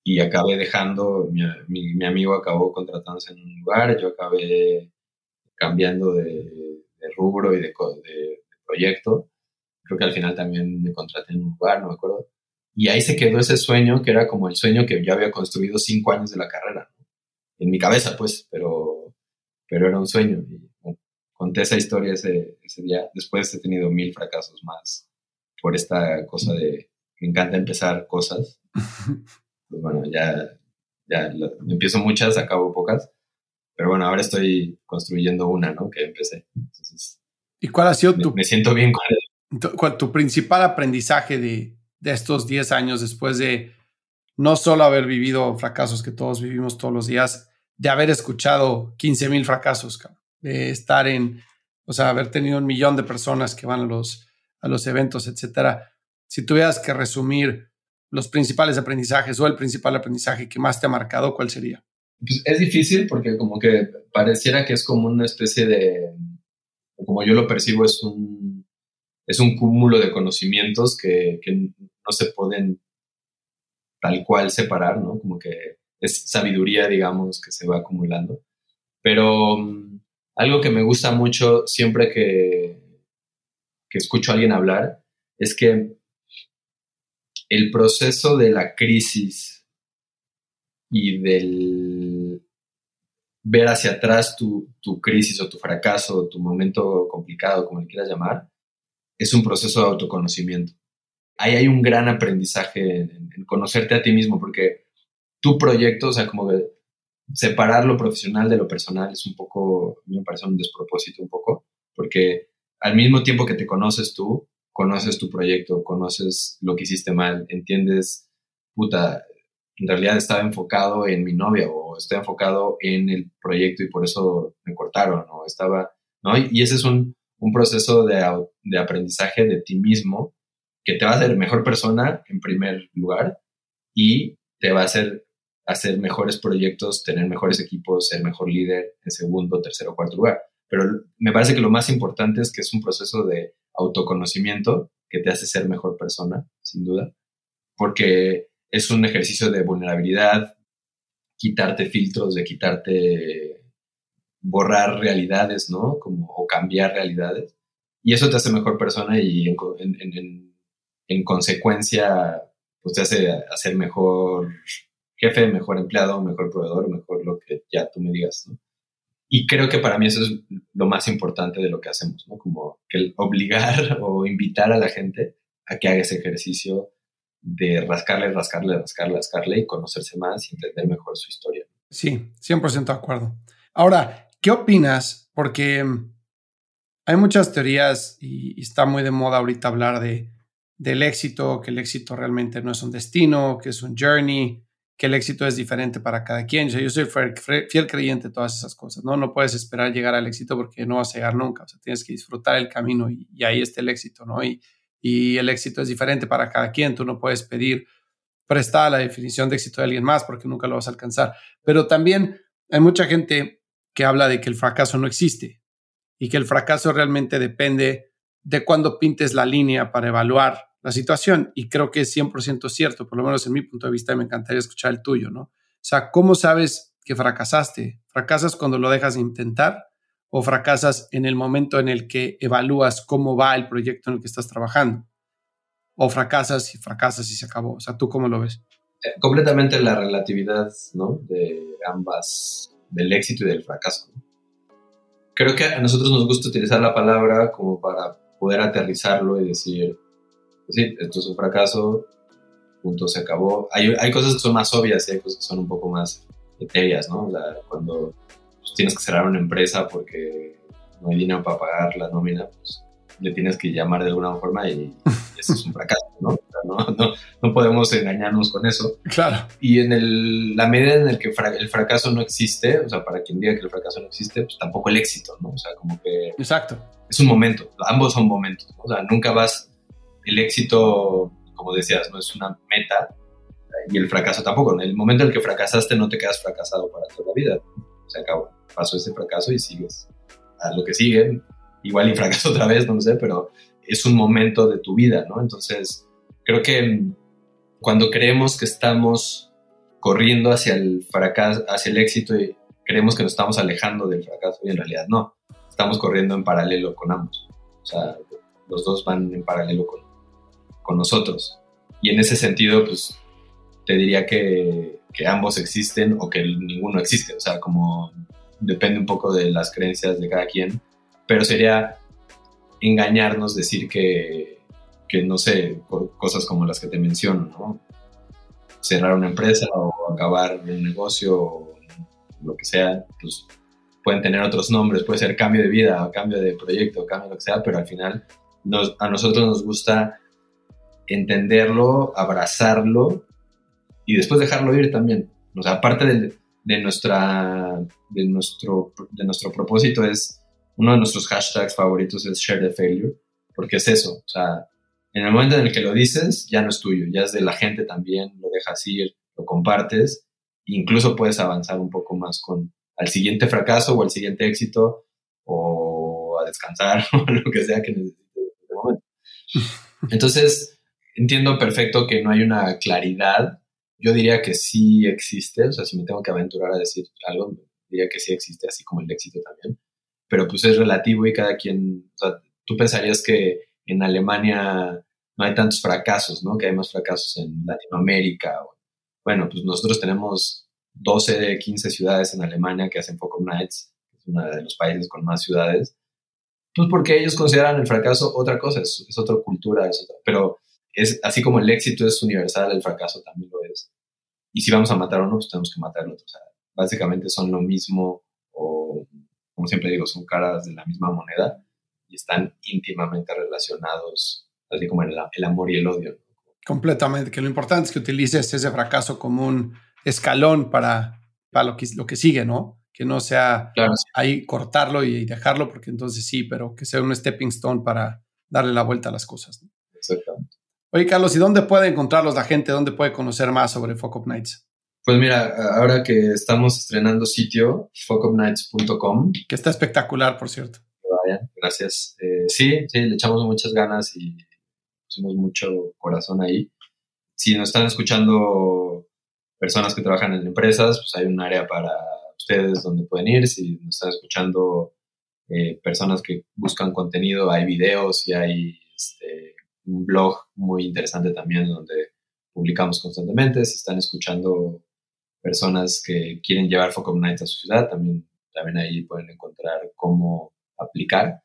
Y acabé dejando, mi, mi, mi amigo acabó contratándose en un lugar, yo acabé cambiando de de rubro y de, de, proyecto. Creo que al final también me contraté en un lugar, no me acuerdo. Y ahí se quedó ese sueño que era como el sueño que yo había construido cinco años de la carrera. En mi cabeza, pues, pero, pero era un sueño. Y conté esa historia ese, ese día. Después he tenido mil fracasos más por esta cosa de me encanta empezar cosas. Pues bueno, ya, ya empiezo muchas, acabo pocas. Pero bueno, ahora estoy construyendo una, ¿no? Que empecé. ¿Y cuál ha sido tu... Me, siento bien con Tu, tu principal aprendizaje de, de estos 10 años después de no solo haber vivido fracasos que todos vivimos todos los días, de haber escuchado 15 mil fracasos, de estar en, o sea, haber tenido un millón de personas que van a los, a los eventos, etcétera. Si tuvieras que resumir los principales aprendizajes o el principal aprendizaje que más te ha marcado, ¿cuál sería? Pues es difícil porque como que pareciera que es como una especie de, como yo lo percibo, es un, es un cúmulo de conocimientos que, que no se pueden tal cual separar, ¿no? Como que es sabiduría, digamos, que se va acumulando. Pero mm, algo que me gusta mucho siempre que, que escucho a alguien hablar es que el proceso de la crisis y del ver hacia atrás tu, crisis o tu fracaso, o tu momento complicado, como le quieras llamar, es un proceso de autoconocimiento. Ahí hay un gran aprendizaje en, en conocerte a ti mismo, porque tu proyecto, o sea, como que separar lo profesional de lo personal es un poco, me parece un despropósito un poco, porque al mismo tiempo que te conoces tú, conoces tu proyecto, conoces lo que hiciste mal, entiendes, puta, en realidad estaba enfocado en mi novia o estoy enfocado en el proyecto y por eso me cortaron o estaba, ¿no? Y ese es un, un proceso de, de aprendizaje de ti mismo que te va a hacer mejor persona en primer lugar y te va a hacer hacer mejores proyectos, tener mejores equipos, ser mejor líder en segundo, tercero, cuarto lugar. Pero me parece que lo más importante es que es un proceso de autoconocimiento que te hace ser mejor persona, sin duda, porque es un ejercicio de vulnerabilidad, quitarte filtros, de quitarte, borrar realidades, ¿no? Como, o cambiar realidades. Y eso te hace mejor persona y en, en, en consecuencia, pues te hace hacer mejor jefe, mejor empleado, mejor proveedor, mejor lo que ya tú me digas, ¿no? Y creo que para mí eso es lo más importante de lo que hacemos, ¿no? Como que obligar o invitar a la gente a que haga ese ejercicio de rascarle, rascarle, rascarle, rascarle y conocerse más y entender mejor su historia. Sí, 100% de acuerdo. Ahora, ¿qué opinas? Porque mm, hay muchas teorías y, está muy de moda ahorita hablar de, del éxito, que el éxito realmente no es un destino, que es un journey, que el éxito es diferente para cada quien. yo soy fiel creyente de todas esas cosas, ¿no? No puedes esperar llegar al éxito porque no vas a llegar nunca, o sea, tienes que disfrutar el camino y, ahí está el éxito, ¿no? Y, y, el éxito es diferente para cada quien, tú no puedes pedir prestar la definición de éxito de alguien más porque nunca lo vas a alcanzar. Pero también hay mucha gente que habla de que el fracaso no existe y que el fracaso realmente depende de cuándo pintes la línea para evaluar la situación y creo que es 100% cierto, por lo menos en mi punto de vista, me encantaría escuchar el tuyo, ¿no? O sea, ¿cómo sabes que fracasaste? ¿Fracasas cuando lo dejas de intentar o fracasas en el momento en el que evalúas cómo va el proyecto en el que estás trabajando? ¿O fracasas y fracasas y se acabó? O sea, ¿tú cómo lo ves? Eh, completamente la relatividad, ¿no? De ambas, del éxito y del fracaso. Creo que a nosotros nos gusta utilizar la palabra como para poder aterrizarlo y decir, sí, esto es un fracaso, punto, se acabó. Hay, hay cosas que son más obvias y hay cosas que son un poco más etéreas, ¿no? cuando pues, tienes que cerrar una empresa porque no hay dinero para pagar la nómina, pues le tienes que llamar de alguna forma y, eso es un fracaso, ¿no? no, no, no, podemos engañarnos con eso. Claro. Y en el, la medida en la que el fracaso no existe, o sea, para quien diga que el fracaso no existe, pues tampoco el éxito, ¿no? O sea, como que... Exacto. Es un momento, ambos son momentos, ¿no? o sea, nunca vas el éxito, como decías, no es una meta y el fracaso tampoco. En el momento en el que fracasaste no te quedas fracasado para toda la vida. Se acabó, pasó ese fracaso y sigues a lo que sigue. Igual y fracaso otra vez, no sé, pero es un momento de tu vida, ¿no? Entonces, creo que cuando creemos que estamos corriendo hacia el fracaso, hacia el éxito y creemos que nos estamos alejando del fracaso y en realidad no, estamos corriendo en paralelo con ambos. O sea, los dos van en paralelo con, con nosotros. Y en ese sentido, pues te diría que, que, ambos existen o que ninguno existe. O sea, como depende un poco de las creencias de cada quien. Pero sería engañarnos decir que, que no sé, cosas como las que te menciono, ¿no? Cerrar una empresa o acabar un negocio o lo que sea, pues pueden tener otros nombres, puede ser cambio de vida, cambio de proyecto, cambio de lo que sea, pero al final a nosotros nos gusta entenderlo, abrazarlo y después dejarlo ir también. O sea, aparte de, de, nuestra, de, nuestro, de nuestro propósito es, uno de nuestros hashtags favoritos es share the failure, porque es eso, o sea, en el momento en el que lo dices, ya no es tuyo, ya es de la gente también, lo dejas ir, lo compartes, incluso puedes avanzar un poco más con al siguiente fracaso o al siguiente éxito o a descansar o lo que sea que necesites en este momento. Entonces, entiendo perfecto que no hay una claridad. Yo diría que sí existe, o sea, si me tengo que aventurar a decir algo, diría que sí existe, así como el éxito también. pero pues es relativo y cada quien, o sea, tú pensarías que en Alemania no hay tantos fracasos, ¿no? Que hay más fracasos en Latinoamérica. Bueno, pues nosotros tenemos 12, 15 ciudades en Alemania que hacen Focus Nights, es uno de los países con más ciudades, pues porque ellos consideran el fracaso otra cosa, es, otra cultura, es otra, pero es así como el éxito es universal, el fracaso también lo es. Y si vamos a matar a uno, pues tenemos que matar al otro. O sea, básicamente son lo mismo o, como siempre digo, son caras de la misma moneda y están íntimamente relacionados, así como el, el amor y el odio. Completamente, que lo importante es que utilices ese fracaso como un escalón para, para lo, que, lo que sigue, ¿no? Que no sea ahí cortarlo y dejarlo, porque entonces sí, pero que sea un stepping stone para darle la vuelta a las cosas. Exactamente. Oye, Carlos, ¿y dónde puede encontrarlos la gente? ¿Dónde puede conocer más sobre Focus Nights? Pues mira, ahora que estamos estrenando sitio, focusnights.com. Que está espectacular, por cierto. Vaya, gracias. Eh, sí, sí, le echamos muchas ganas y pusimos mucho corazón ahí. Si nos están escuchando personas que trabajan en empresas, pues hay un área para ustedes donde pueden ir. Si nos están escuchando eh, personas que buscan contenido, hay videos y hay este, un blog muy interesante también donde publicamos constantemente. Si están escuchando personas que quieren llevar Focus Nights a su ciudad, también, también ahí pueden encontrar cómo aplicar.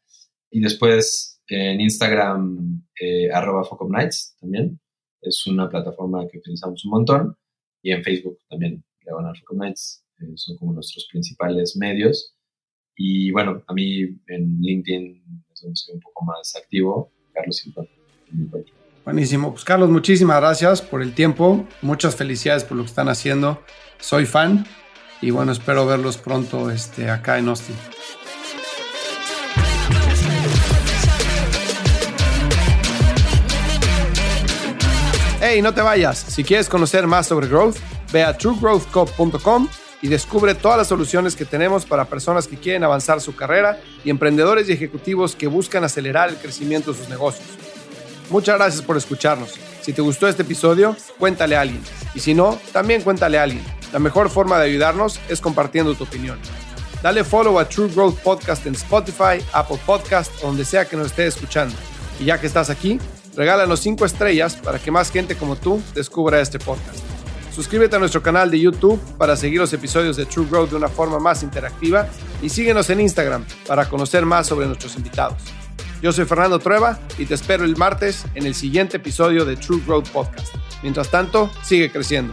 Y después en Instagram, eh, arroba Focus Nights también. Es una plataforma que utilizamos un montón y en Facebook también, Diagonal Focus Nights, eh, son como nuestros principales medios. Y bueno, a mí en LinkedIn es donde soy un poco más activo, Carlos Silva. Buenísimo. Pues Carlos, muchísimas gracias por el tiempo. Muchas felicidades por lo que están haciendo. Soy fan y bueno, espero verlos pronto este, acá en Austin. Hey, no te vayas. Si quieres conocer más sobre growth, ve a truegrowthcop.com y descubre todas las soluciones que tenemos para personas que quieren avanzar su carrera y emprendedores y ejecutivos que buscan acelerar el crecimiento de sus negocios. Muchas gracias por escucharnos. Si te gustó este episodio, cuéntale a alguien. Y si no, también cuéntale a alguien. La mejor forma de ayudarnos es compartiendo tu opinión. Dale follow a True Growth Podcast en Spotify, Apple Podcast o donde sea que nos estés escuchando. Y ya que estás aquí, regálanos 5 estrellas para que más gente como tú descubra este podcast. Suscríbete a nuestro canal de YouTube para seguir los episodios de True Growth de una forma más interactiva y síguenos en Instagram para conocer más sobre nuestros invitados. Yo soy Fernando Trueba y te espero el martes en el siguiente episodio de True Growth Podcast. Mientras tanto, sigue creciendo.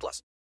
plus.